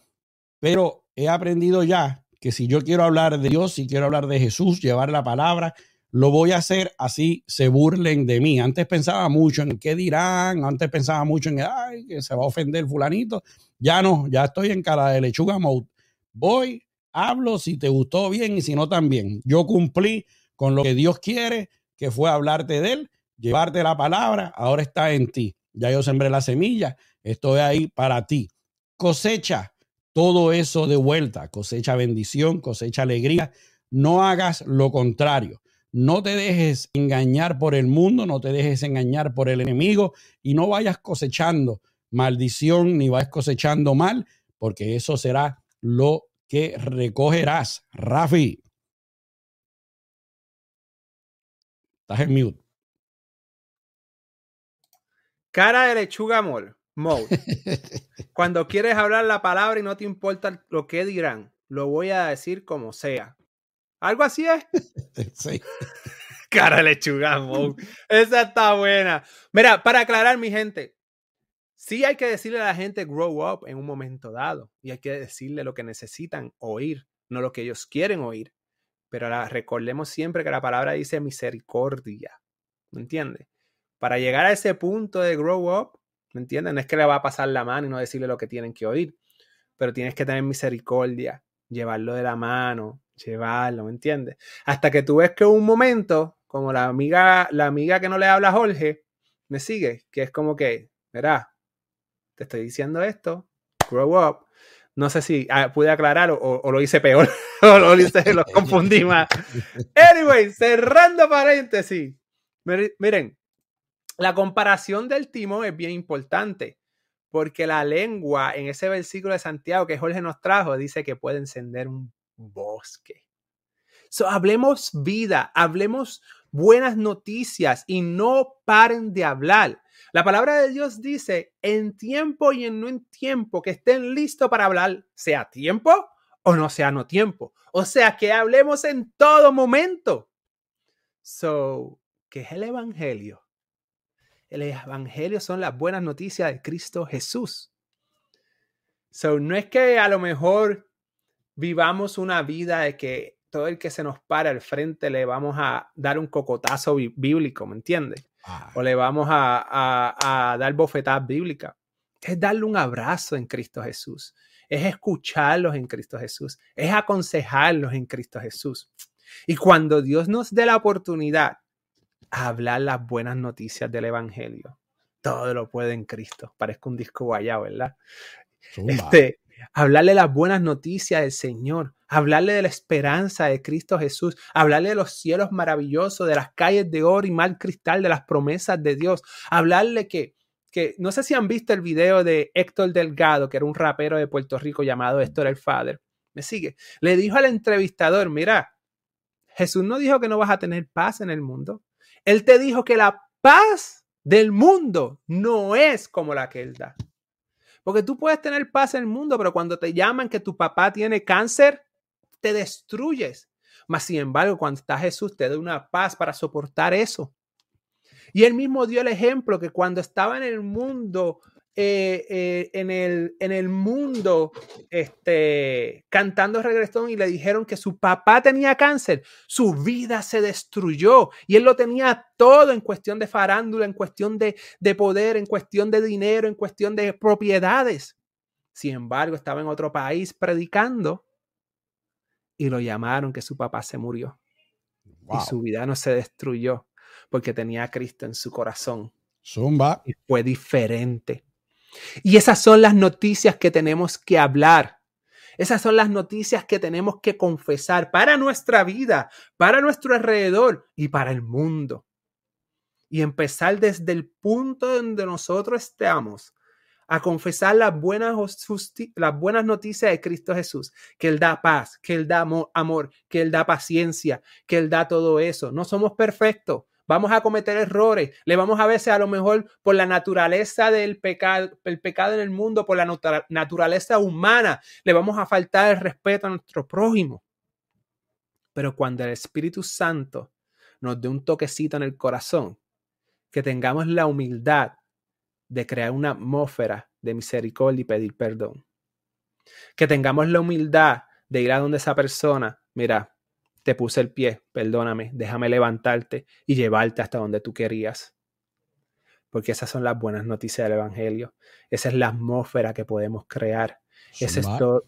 pero he aprendido ya que si yo quiero hablar de Dios, si quiero hablar de Jesús, llevar la palabra, lo voy a hacer así se burlen de mí. Antes pensaba mucho en qué dirán, antes pensaba mucho en ay, que se va a ofender fulanito. Ya no, ya estoy en cara de lechuga mode. Voy, hablo si te gustó bien y si no también. Yo cumplí con lo que Dios quiere, que fue hablarte de él, llevarte la palabra, ahora está en ti. Ya yo sembré la semilla, estoy ahí para ti. Cosecha todo eso de vuelta, cosecha bendición, cosecha alegría. No hagas lo contrario. No te dejes engañar por el mundo, no te dejes engañar por el enemigo y no vayas cosechando maldición ni vayas cosechando mal, porque eso será lo que recogerás. Rafi. Estás en mute. Cara de lechuga amor. Mode. *laughs* Cuando quieres hablar la palabra y no te importa lo que dirán, lo voy a decir como sea. Algo así es. Sí. *laughs* Cara de lechuga, Mode. Esa está buena. Mira, para aclarar, mi gente, Sí hay que decirle a la gente grow up en un momento dado y hay que decirle lo que necesitan oír, no lo que ellos quieren oír. Pero recordemos siempre que la palabra dice misericordia. ¿Me entiendes? Para llegar a ese punto de grow up, ¿me entiendes? No es que le va a pasar la mano y no decirle lo que tienen que oír, pero tienes que tener misericordia, llevarlo de la mano, llevarlo, ¿me entiendes? Hasta que tú ves que un momento, como la amiga, la amiga que no le habla a Jorge, me sigue, que es como que, verá, estoy diciendo esto, grow up. No sé si ah, pude aclarar o, lo hice peor, *laughs* o lo, hice, lo confundí más. Anyway, cerrando paréntesis. Miren, la comparación del timón es bien importante, porque la lengua en ese versículo de Santiago que Jorge nos trajo dice que puede encender un bosque. So, hablemos vida, hablemos buenas noticias y no paren de hablar. La palabra de Dios dice, en tiempo y en no en tiempo, que estén listos para hablar, sea tiempo o no sea no tiempo. O sea, que hablemos en todo momento. So, ¿qué es el Evangelio? El Evangelio son las buenas noticias de Cristo Jesús. So, no es que a lo mejor vivamos una vida de que todo el que se nos para al frente le vamos a dar un cocotazo bíblico, ¿me entiendes? Ah. O le vamos a, dar bofetadas bíblicas. Es darle un abrazo en Cristo Jesús. Es escucharlos en Cristo Jesús. Es aconsejarlos en Cristo Jesús. Y cuando Dios nos dé la oportunidad a hablar las buenas noticias del Evangelio, todo lo puede en Cristo. Parezco un disco guayado, ¿verdad? Este, hablarle las buenas noticias del Señor, hablarle de la esperanza de Cristo Jesús, hablarle de los cielos maravillosos, de las calles de oro y mal cristal, de las promesas de Dios, hablarle que, que no sé si han visto el video de Héctor Delgado, que era un rapero de Puerto Rico llamado Héctor el Father. Me sigue. Le dijo al entrevistador, mira, Jesús no dijo que no vas a tener paz en el mundo. Él te dijo que la paz del mundo no es como la que él da. Porque tú puedes tener paz en el mundo, pero cuando te llaman que tu papá tiene cáncer, te destruyes. Mas, sin embargo, cuando está Jesús, te da una paz para soportar eso. Y él mismo dio el ejemplo que cuando estaba en el mundo, eh, eh, en, el, en el mundo, este, cantando regresón y le dijeron que su papá tenía cáncer, su vida se destruyó y él lo tenía todo en cuestión de farándula, en cuestión de, de poder, en cuestión de dinero, en cuestión de propiedades. Sin embargo, estaba en otro país predicando y lo llamaron que su papá se murió. Y su vida no se destruyó porque tenía a Cristo en su corazón. Zumba. Y fue diferente. Y esas son las noticias que tenemos que hablar. Esas son las noticias que tenemos que confesar para nuestra vida, para nuestro alrededor y para el mundo. Y empezar desde el punto donde nosotros estamos a confesar las buenas, las buenas noticias de Cristo Jesús, que Él da paz, que Él da amor, que Él da paciencia, que Él da todo eso. No somos perfectos, vamos a cometer errores, le vamos a veces a lo mejor por la naturaleza del pecado, el pecado en el mundo, por la naturaleza humana, le vamos a faltar el respeto a nuestro prójimo. Pero cuando el Espíritu Santo nos dé un toquecito en el corazón, que tengamos la humildad de crear una atmósfera de misericordia y pedir perdón. Que tengamos la humildad de ir a donde esa persona, mira, te puse el pie, perdóname, déjame levantarte y llevarte hasta donde tú querías. Porque esas son las buenas noticias del Evangelio. Esa es la atmósfera que podemos crear. Ese es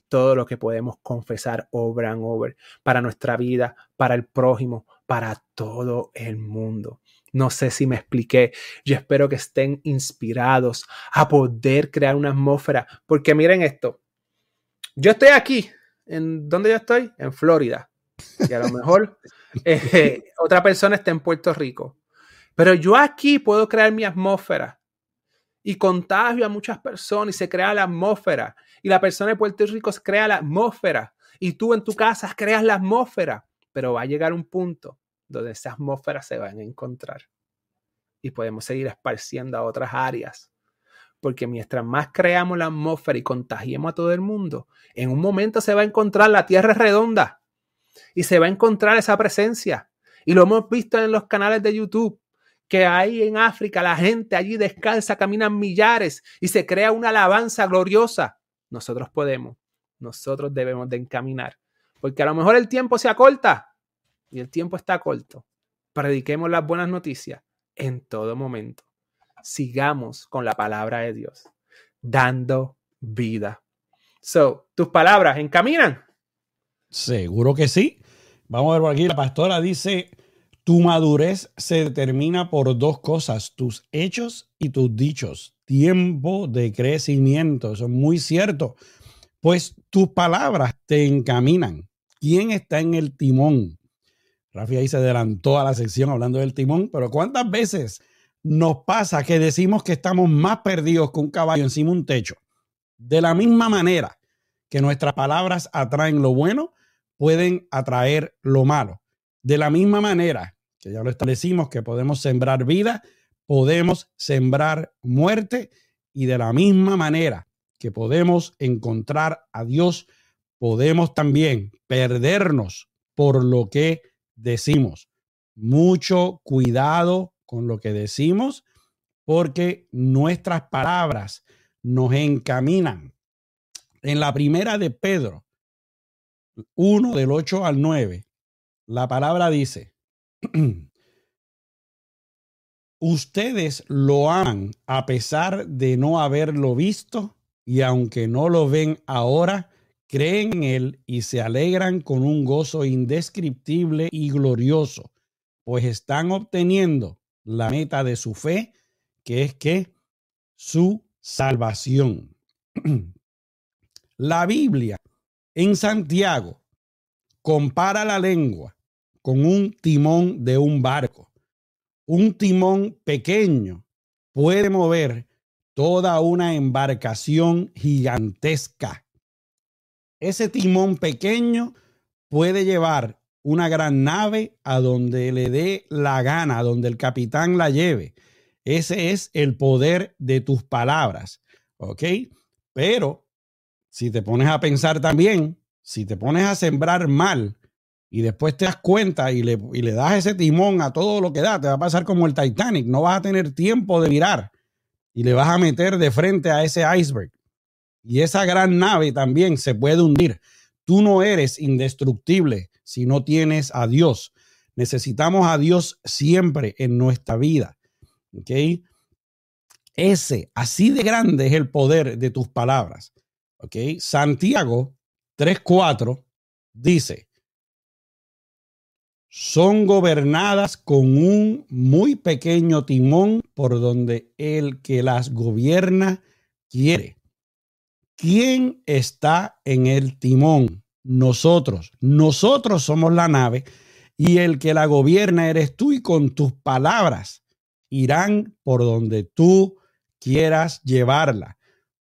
todo lo que podemos confesar over and over para nuestra vida, para el prójimo, para todo el mundo. No sé si me expliqué. Yo espero que estén inspirados a poder crear una atmósfera. Porque miren esto. Yo estoy aquí. ¿En dónde yo estoy? En Florida. *laughs* Y a lo mejor eh, otra persona está en Puerto Rico. Pero yo aquí puedo crear mi atmósfera y contagio a muchas personas y se crea la atmósfera. Y la persona de Puerto Rico crea la atmósfera. Y tú en tu casa creas la atmósfera. Pero va a llegar un punto donde esas atmósferas se van a encontrar. Y podemos seguir esparciendo a otras áreas. Porque mientras más creamos la atmósfera y contagiemos a todo el mundo, en un momento se va a encontrar la tierra redonda y se va a encontrar esa presencia. Y lo hemos visto en los canales de YouTube, que ahí en África la gente allí descalza, caminan millares y se crea una alabanza gloriosa. Nosotros podemos, nosotros debemos de encaminar, porque a lo mejor el tiempo se acorta, y el tiempo está corto. Prediquemos las buenas noticias en todo momento. Sigamos con la palabra de Dios, dando vida. So, tus palabras encaminan. Seguro que sí. Vamos a ver por aquí. La pastora dice: Tu madurez se determina por dos cosas: tus hechos y tus dichos. Tiempo de crecimiento. Eso es muy cierto. Pues tus palabras te encaminan. ¿Quién está en el timón? Rafi ahí se adelantó a la sección hablando del timón, pero ¿cuántas veces nos pasa que decimos que estamos más perdidos que un caballo encima de un techo? De la misma manera que nuestras palabras atraen lo bueno, pueden atraer lo malo. De la misma manera que ya lo establecimos, que podemos sembrar vida, podemos sembrar muerte y de la misma manera que podemos encontrar a Dios, podemos también perdernos por lo que decimos. Mucho cuidado con lo que decimos porque nuestras palabras nos encaminan. En la primera de Pedro 1 del 8 al 9, la palabra dice, *clears throat* ustedes lo aman a pesar de no haberlo visto y aunque no lo ven ahora, creen en Él y se alegran con un gozo indescriptible y glorioso, pues están obteniendo la meta de su fe, que es que su salvación. *clears throat* la Biblia en Santiago, compara la lengua con un timón de un barco. Un timón pequeño puede mover toda una embarcación gigantesca. Ese timón pequeño puede llevar una gran nave a donde le dé la gana, a donde el capitán la lleve. Ese es el poder de tus palabras, ¿ok? Pero si te pones a pensar también, si te pones a sembrar mal y después te das cuenta y le, y le das ese timón a todo lo que da, te va a pasar como el Titanic, no vas a tener tiempo de mirar y le vas a meter de frente a ese iceberg. Y esa gran nave también se puede hundir. Tú no eres indestructible si no tienes a Dios. Necesitamos a Dios siempre en nuestra vida. ¿Ok? Ese, así de grande es el poder de tus palabras. Santiago 3.4 dice, son gobernadas con un muy pequeño timón por donde el que las gobierna quiere. ¿Quién está en el timón? Nosotros. Nosotros somos la nave y el que la gobierna eres tú y con tus palabras irán por donde tú quieras llevarla.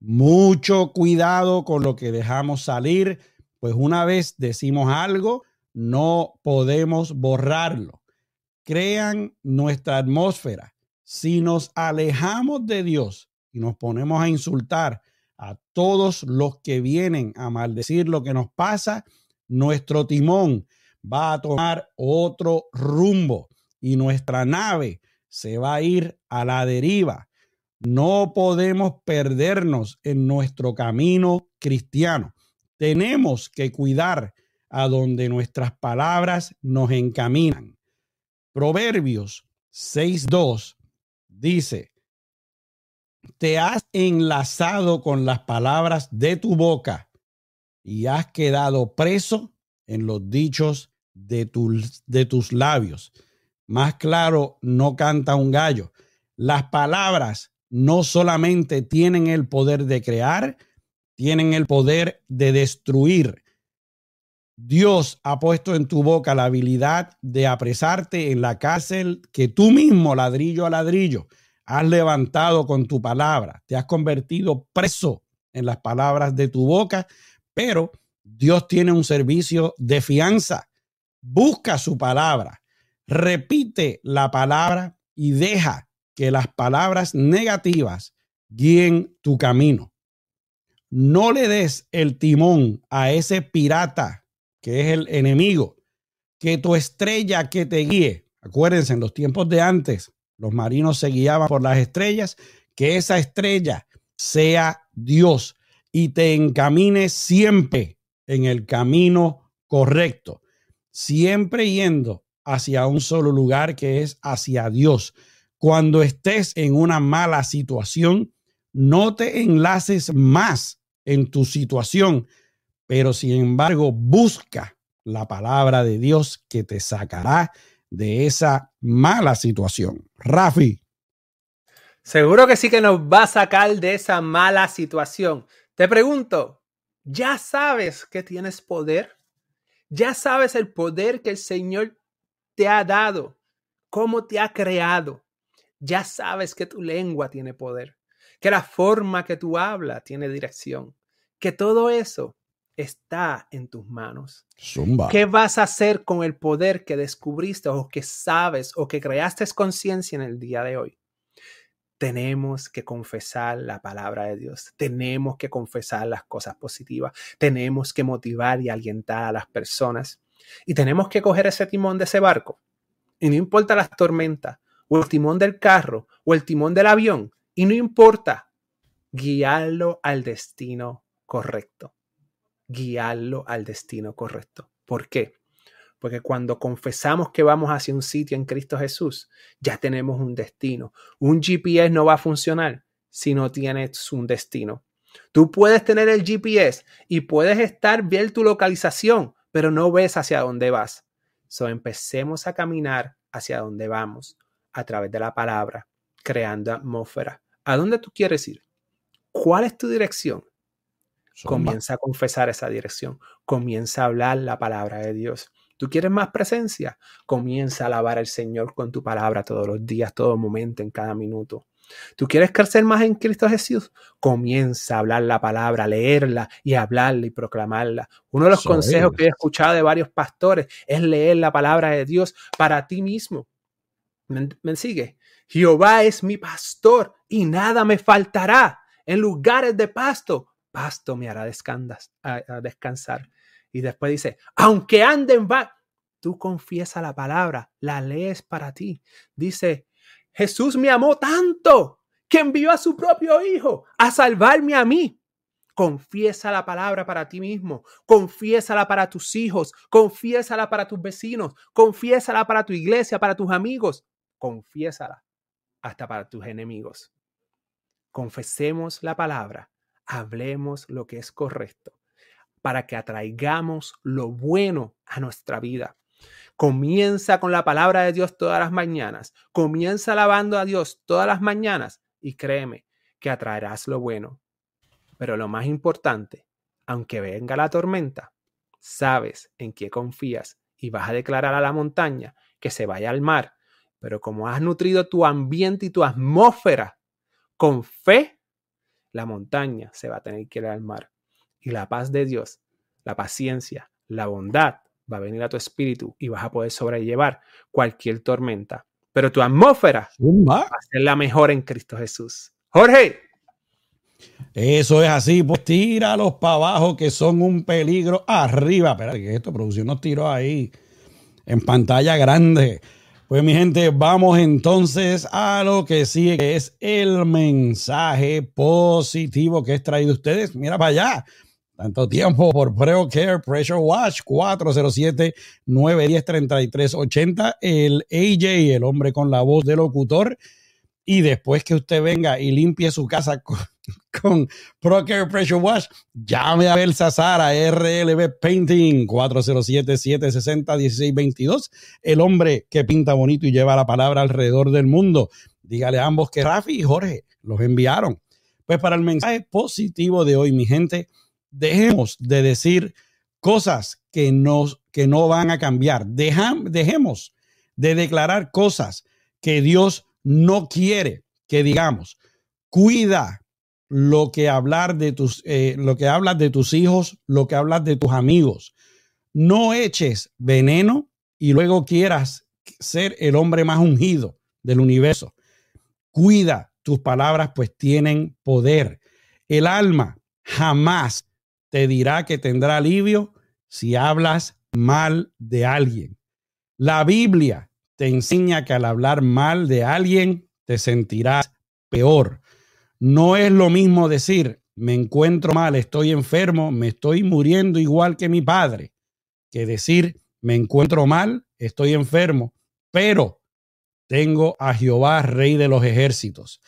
Mucho cuidado con lo que dejamos salir, pues una vez decimos algo, no podemos borrarlo. Crean nuestra atmósfera. Si nos alejamos de Dios y nos ponemos a insultar, a todos los que vienen a maldecir lo que nos pasa, nuestro timón va a tomar otro rumbo y nuestra nave se va a ir a la deriva. No podemos perdernos en nuestro camino cristiano. Tenemos que cuidar a donde nuestras palabras nos encaminan. Proverbios 6.2 dice, te has enlazado con las palabras de tu boca y has quedado preso en los dichos de, de tus labios. Más claro, no canta un gallo. Las palabras no solamente tienen el poder de crear, tienen el poder de destruir. Dios ha puesto en tu boca la habilidad de apresarte en la cárcel que tú mismo, ladrillo a ladrillo, has levantado con tu palabra, te has convertido preso en las palabras de tu boca, pero Dios tiene un servicio de fianza. Busca su palabra, repite la palabra y deja que las palabras negativas guíen tu camino. No le des el timón a ese pirata que es el enemigo, que tu estrella que te guíe. Acuérdense, en los tiempos de antes, los marinos se guiaban por las estrellas, que esa estrella sea Dios y te encamine siempre en el camino correcto, siempre yendo hacia un solo lugar que es hacia Dios. Cuando estés en una mala situación, no te enlaces más en tu situación, pero sin embargo busca la palabra de Dios que te sacará de esa mala situación. Rafi. Seguro que sí que nos va a sacar de esa mala situación. Te pregunto, ¿ya sabes que tienes poder? ¿Ya sabes el poder que el Señor te ha dado? ¿Cómo te ha creado? Ya sabes que tu lengua tiene poder, que la forma que tú hablas tiene dirección, que todo eso está en tus manos. ¿Qué vas a hacer con el poder que descubriste o que sabes o que creaste conciencia en el día de hoy? Tenemos que confesar la palabra de Dios. Tenemos que confesar las cosas positivas. Tenemos que motivar y alientar a las personas. Y tenemos que coger ese timón de ese barco. Y no importa las tormentas, o el timón del carro, o el timón del avión. Y no importa, guiarlo al destino correcto guiarlo al destino correcto. ¿Por qué? Porque cuando confesamos que vamos hacia un sitio en Cristo Jesús, ya tenemos un destino. Un GPS no va a funcionar si no tienes un destino. Tú puedes tener el GPS y puedes estar bien tu localización, pero no ves hacia dónde vas. So empecemos a caminar hacia dónde vamos a través de la palabra, creando atmósfera. ¿A dónde tú quieres ir? ¿Cuál es tu dirección? Comienza a confesar esa dirección. Comienza a hablar la palabra de Dios. ¿Tú quieres más presencia? Comienza a alabar al Señor con tu palabra todos los días, todo momento, en cada minuto. ¿Tú quieres crecer más en Cristo Jesús? Comienza a hablar la palabra, leerla y hablarla y proclamarla. Uno de los consejos que he escuchado de varios pastores es leer la palabra de Dios para ti mismo. ¿Me, sigue? Jehová es mi pastor y nada me faltará. En lugares de pasto, pasto me hará descansar. Y después dice, aunque anden va, tú confiesa la palabra, la lees para ti. Dice, Jesús me amó tanto que envió a su propio Hijo a salvarme a mí. Confiesa la palabra para ti mismo, confiésala para tus hijos, confiésala para tus vecinos, confiésala para tu iglesia, para tus amigos, confiésala hasta para tus enemigos. Confesemos la palabra, hablemos lo que es correcto para que atraigamos lo bueno a nuestra vida. Comienza con la palabra de Dios todas las mañanas. Comienza alabando a Dios todas las mañanas y créeme que atraerás lo bueno. Pero lo más importante, aunque venga la tormenta, sabes en qué confías y vas a declarar a la montaña que se vaya al mar. Pero como has nutrido tu ambiente y tu atmósfera con fe, la montaña se va a tener que ir al mar. Y la paz de Dios, la paciencia, la bondad va a venir a tu espíritu y vas a poder sobrellevar cualquier tormenta. Pero tu atmósfera va a ser la mejor en Cristo Jesús. Jorge. Eso es así, pues tíralos para abajo que son un peligro arriba. Espera, que esto, producción nos tiró ahí en pantalla grande. Pues mi gente, vamos entonces a lo que sigue, que es el mensaje positivo que es traído ustedes. Mira para allá, tanto tiempo por Care Pressure Watch 407-910-3380. El AJ, el hombre con la voz de locutor. Y después que usted venga y limpie su casa con, *laughs* con Care Pressure Wash, llame a Belsa Sara, RLB Painting 407-760-1622. El hombre que pinta bonito y lleva la palabra alrededor del mundo. Dígale a ambos que Rafi y Jorge los enviaron. Pues para el mensaje positivo de hoy, mi gente, dejemos de decir cosas que, que no van a cambiar. dejemos de declarar cosas que Dios no quiere que digamos. Cuida lo que hablar de tus, eh, lo que hablas de tus hijos, lo que hablas de tus amigos. No eches veneno y luego quieras ser el hombre más ungido del universo. Cuida tus palabras, pues tienen poder. El alma jamás te dirá que tendrá alivio si hablas mal de alguien. La Biblia te enseña que al hablar mal de alguien te sentirás peor. No es lo mismo decir, me encuentro mal, estoy enfermo, me estoy muriendo igual que mi padre, que decir, me encuentro mal, estoy enfermo, pero tengo a Jehová, rey de los ejércitos.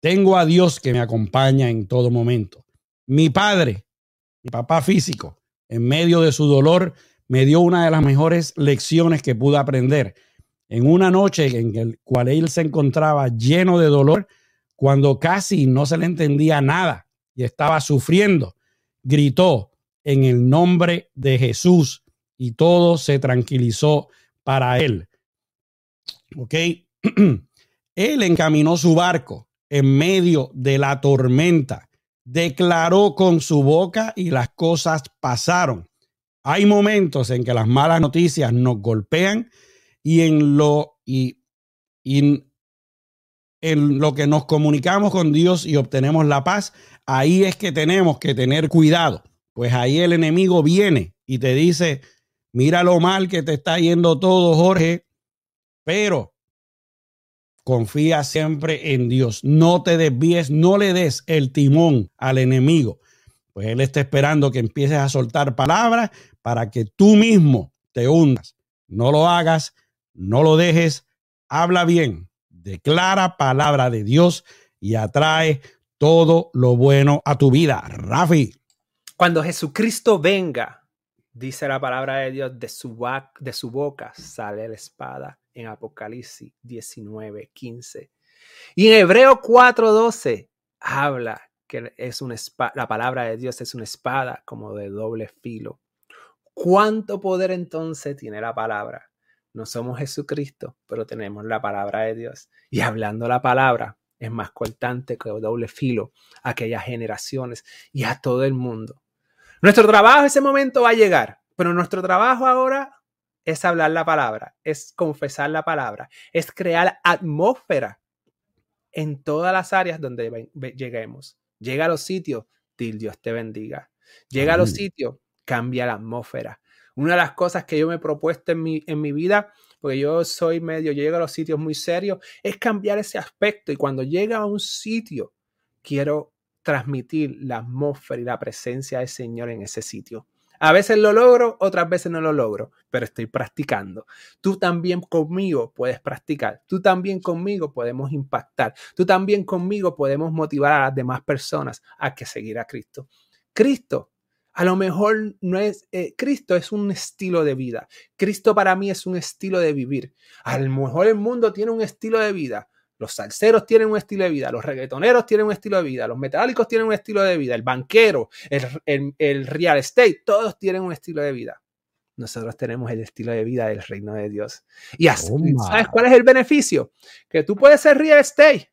Tengo a Dios que me acompaña en todo momento. Mi padre mi papá físico, en medio de su dolor, me dio una de las mejores lecciones que pude aprender. En una noche en la cual él se encontraba lleno de dolor, cuando casi no se le entendía nada y estaba sufriendo, gritó en el nombre de Jesús y todo se tranquilizó para él. ¿Ok? *clears throat* él encaminó su barco en medio de la tormenta declaró con su boca y las cosas pasaron. Hay momentos en que las malas noticias nos golpean y en lo y, en lo que nos comunicamos con Dios y obtenemos la paz, ahí es que tenemos que tener cuidado, pues ahí el enemigo viene y te dice, mira lo mal que te está yendo todo, Jorge, pero Confía siempre en Dios. No te desvíes, no le des el timón al enemigo. Pues Él está esperando que empieces a soltar palabras para que tú mismo te hundas. No lo hagas, no lo dejes. Habla bien, declara palabra de Dios y atrae todo lo bueno a tu vida. Rafi. Cuando Jesucristo venga, dice la palabra de Dios, de su, de su boca sale la espada en Apocalipsis 19, 15. Y en Hebreo 4, 12 habla que es una la palabra de Dios es una espada como de doble filo. ¿Cuánto poder entonces tiene la palabra? No somos Jesucristo, pero tenemos la palabra de Dios. Y hablando la palabra es más cortante que doble filo a aquellas generaciones y a todo el mundo. Nuestro trabajo en ese momento va a llegar, pero nuestro trabajo ahora es hablar la palabra, es confesar la palabra, es crear atmósfera en todas las áreas donde lleguemos. Llega a los sitios, Dios te bendiga. Llega a los sitios, cambia la atmósfera. Una de las cosas que yo me he propuesto en mi, en mi vida, porque yo soy medio, yo llego a los sitios muy serios, es cambiar ese aspecto. Y cuando llega a un sitio, quiero transmitir la atmósfera y la presencia del Señor en ese sitio. A veces lo logro, otras veces no lo logro, pero estoy practicando. Tú también conmigo puedes practicar. Tú también conmigo podemos impactar. Tú también conmigo podemos motivar a las demás personas a que seguir a Cristo. Cristo a lo mejor no es, eh, Cristo es un estilo de vida. Cristo para mí es un estilo de vivir. A lo mejor el mundo tiene un estilo de vida, los salseros tienen un estilo de vida, los reggaetoneros tienen un estilo de vida, los metálicos tienen un estilo de vida, el banquero, el, real estate, todos tienen un estilo de vida. Nosotros tenemos el estilo de vida del reino de Dios. Y así, ¿sabes cuál es el beneficio? Que tú puedes ser real estate,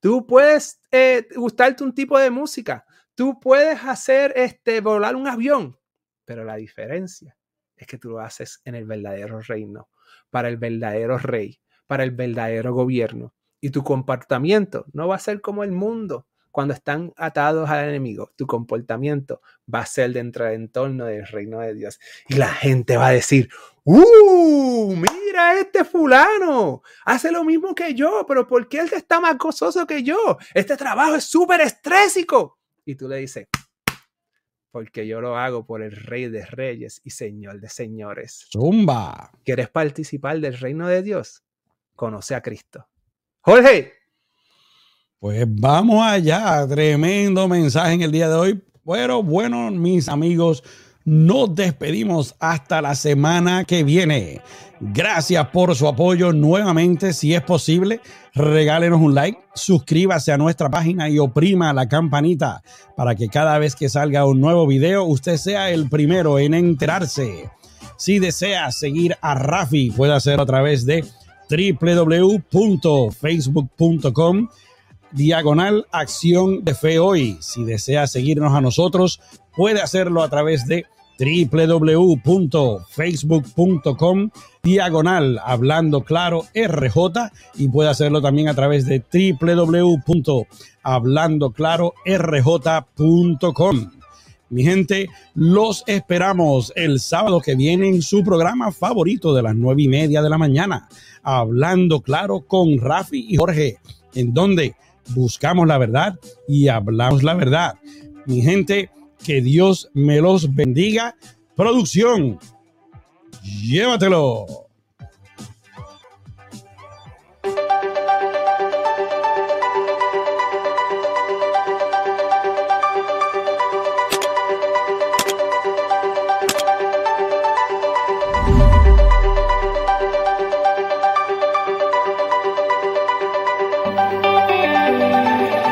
tú puedes eh, gustarte un tipo de música, tú puedes hacer este, volar un avión, pero la diferencia es que tú lo haces en el verdadero reino, para el verdadero rey, para el verdadero gobierno y tu comportamiento no va a ser como el mundo cuando están atados al enemigo. Tu comportamiento va a ser dentro del entorno del reino de Dios. Y la gente va a decir, ¡Uh! Mira este fulano, hace lo mismo que yo, pero ¿por qué él está más gozoso que yo? Este trabajo es súper estrésico. Y tú le dices, porque yo lo hago por el Rey de Reyes y Señor de Señores. Zumba. ¿Quieres participar del reino de Dios? Conoce a Cristo. Jorge. Pues vamos allá, tremendo mensaje en el día de hoy. Bueno, bueno, mis amigos, nos despedimos hasta la semana que viene. Gracias por su apoyo nuevamente. Si es posible, regálenos un like, suscríbase a nuestra página y oprima la campanita para que cada vez que salga un nuevo video usted sea el primero en enterarse. Si desea seguir a Rafi, puede hacerlo a través de www.facebook.com diagonal acción de fe hoy. Si desea seguirnos a nosotros, puede hacerlo a través de www.facebook.com diagonal hablando claro RJ y puede hacerlo también a través de www.hablandoclarorj.com. Mi gente, los esperamos el sábado que viene en su programa favorito de las nueve y media de la mañana, hablando claro con Rafi y Jorge, en donde buscamos la verdad y hablamos la verdad. Mi gente, que Dios me los bendiga. Producción, llévatelo.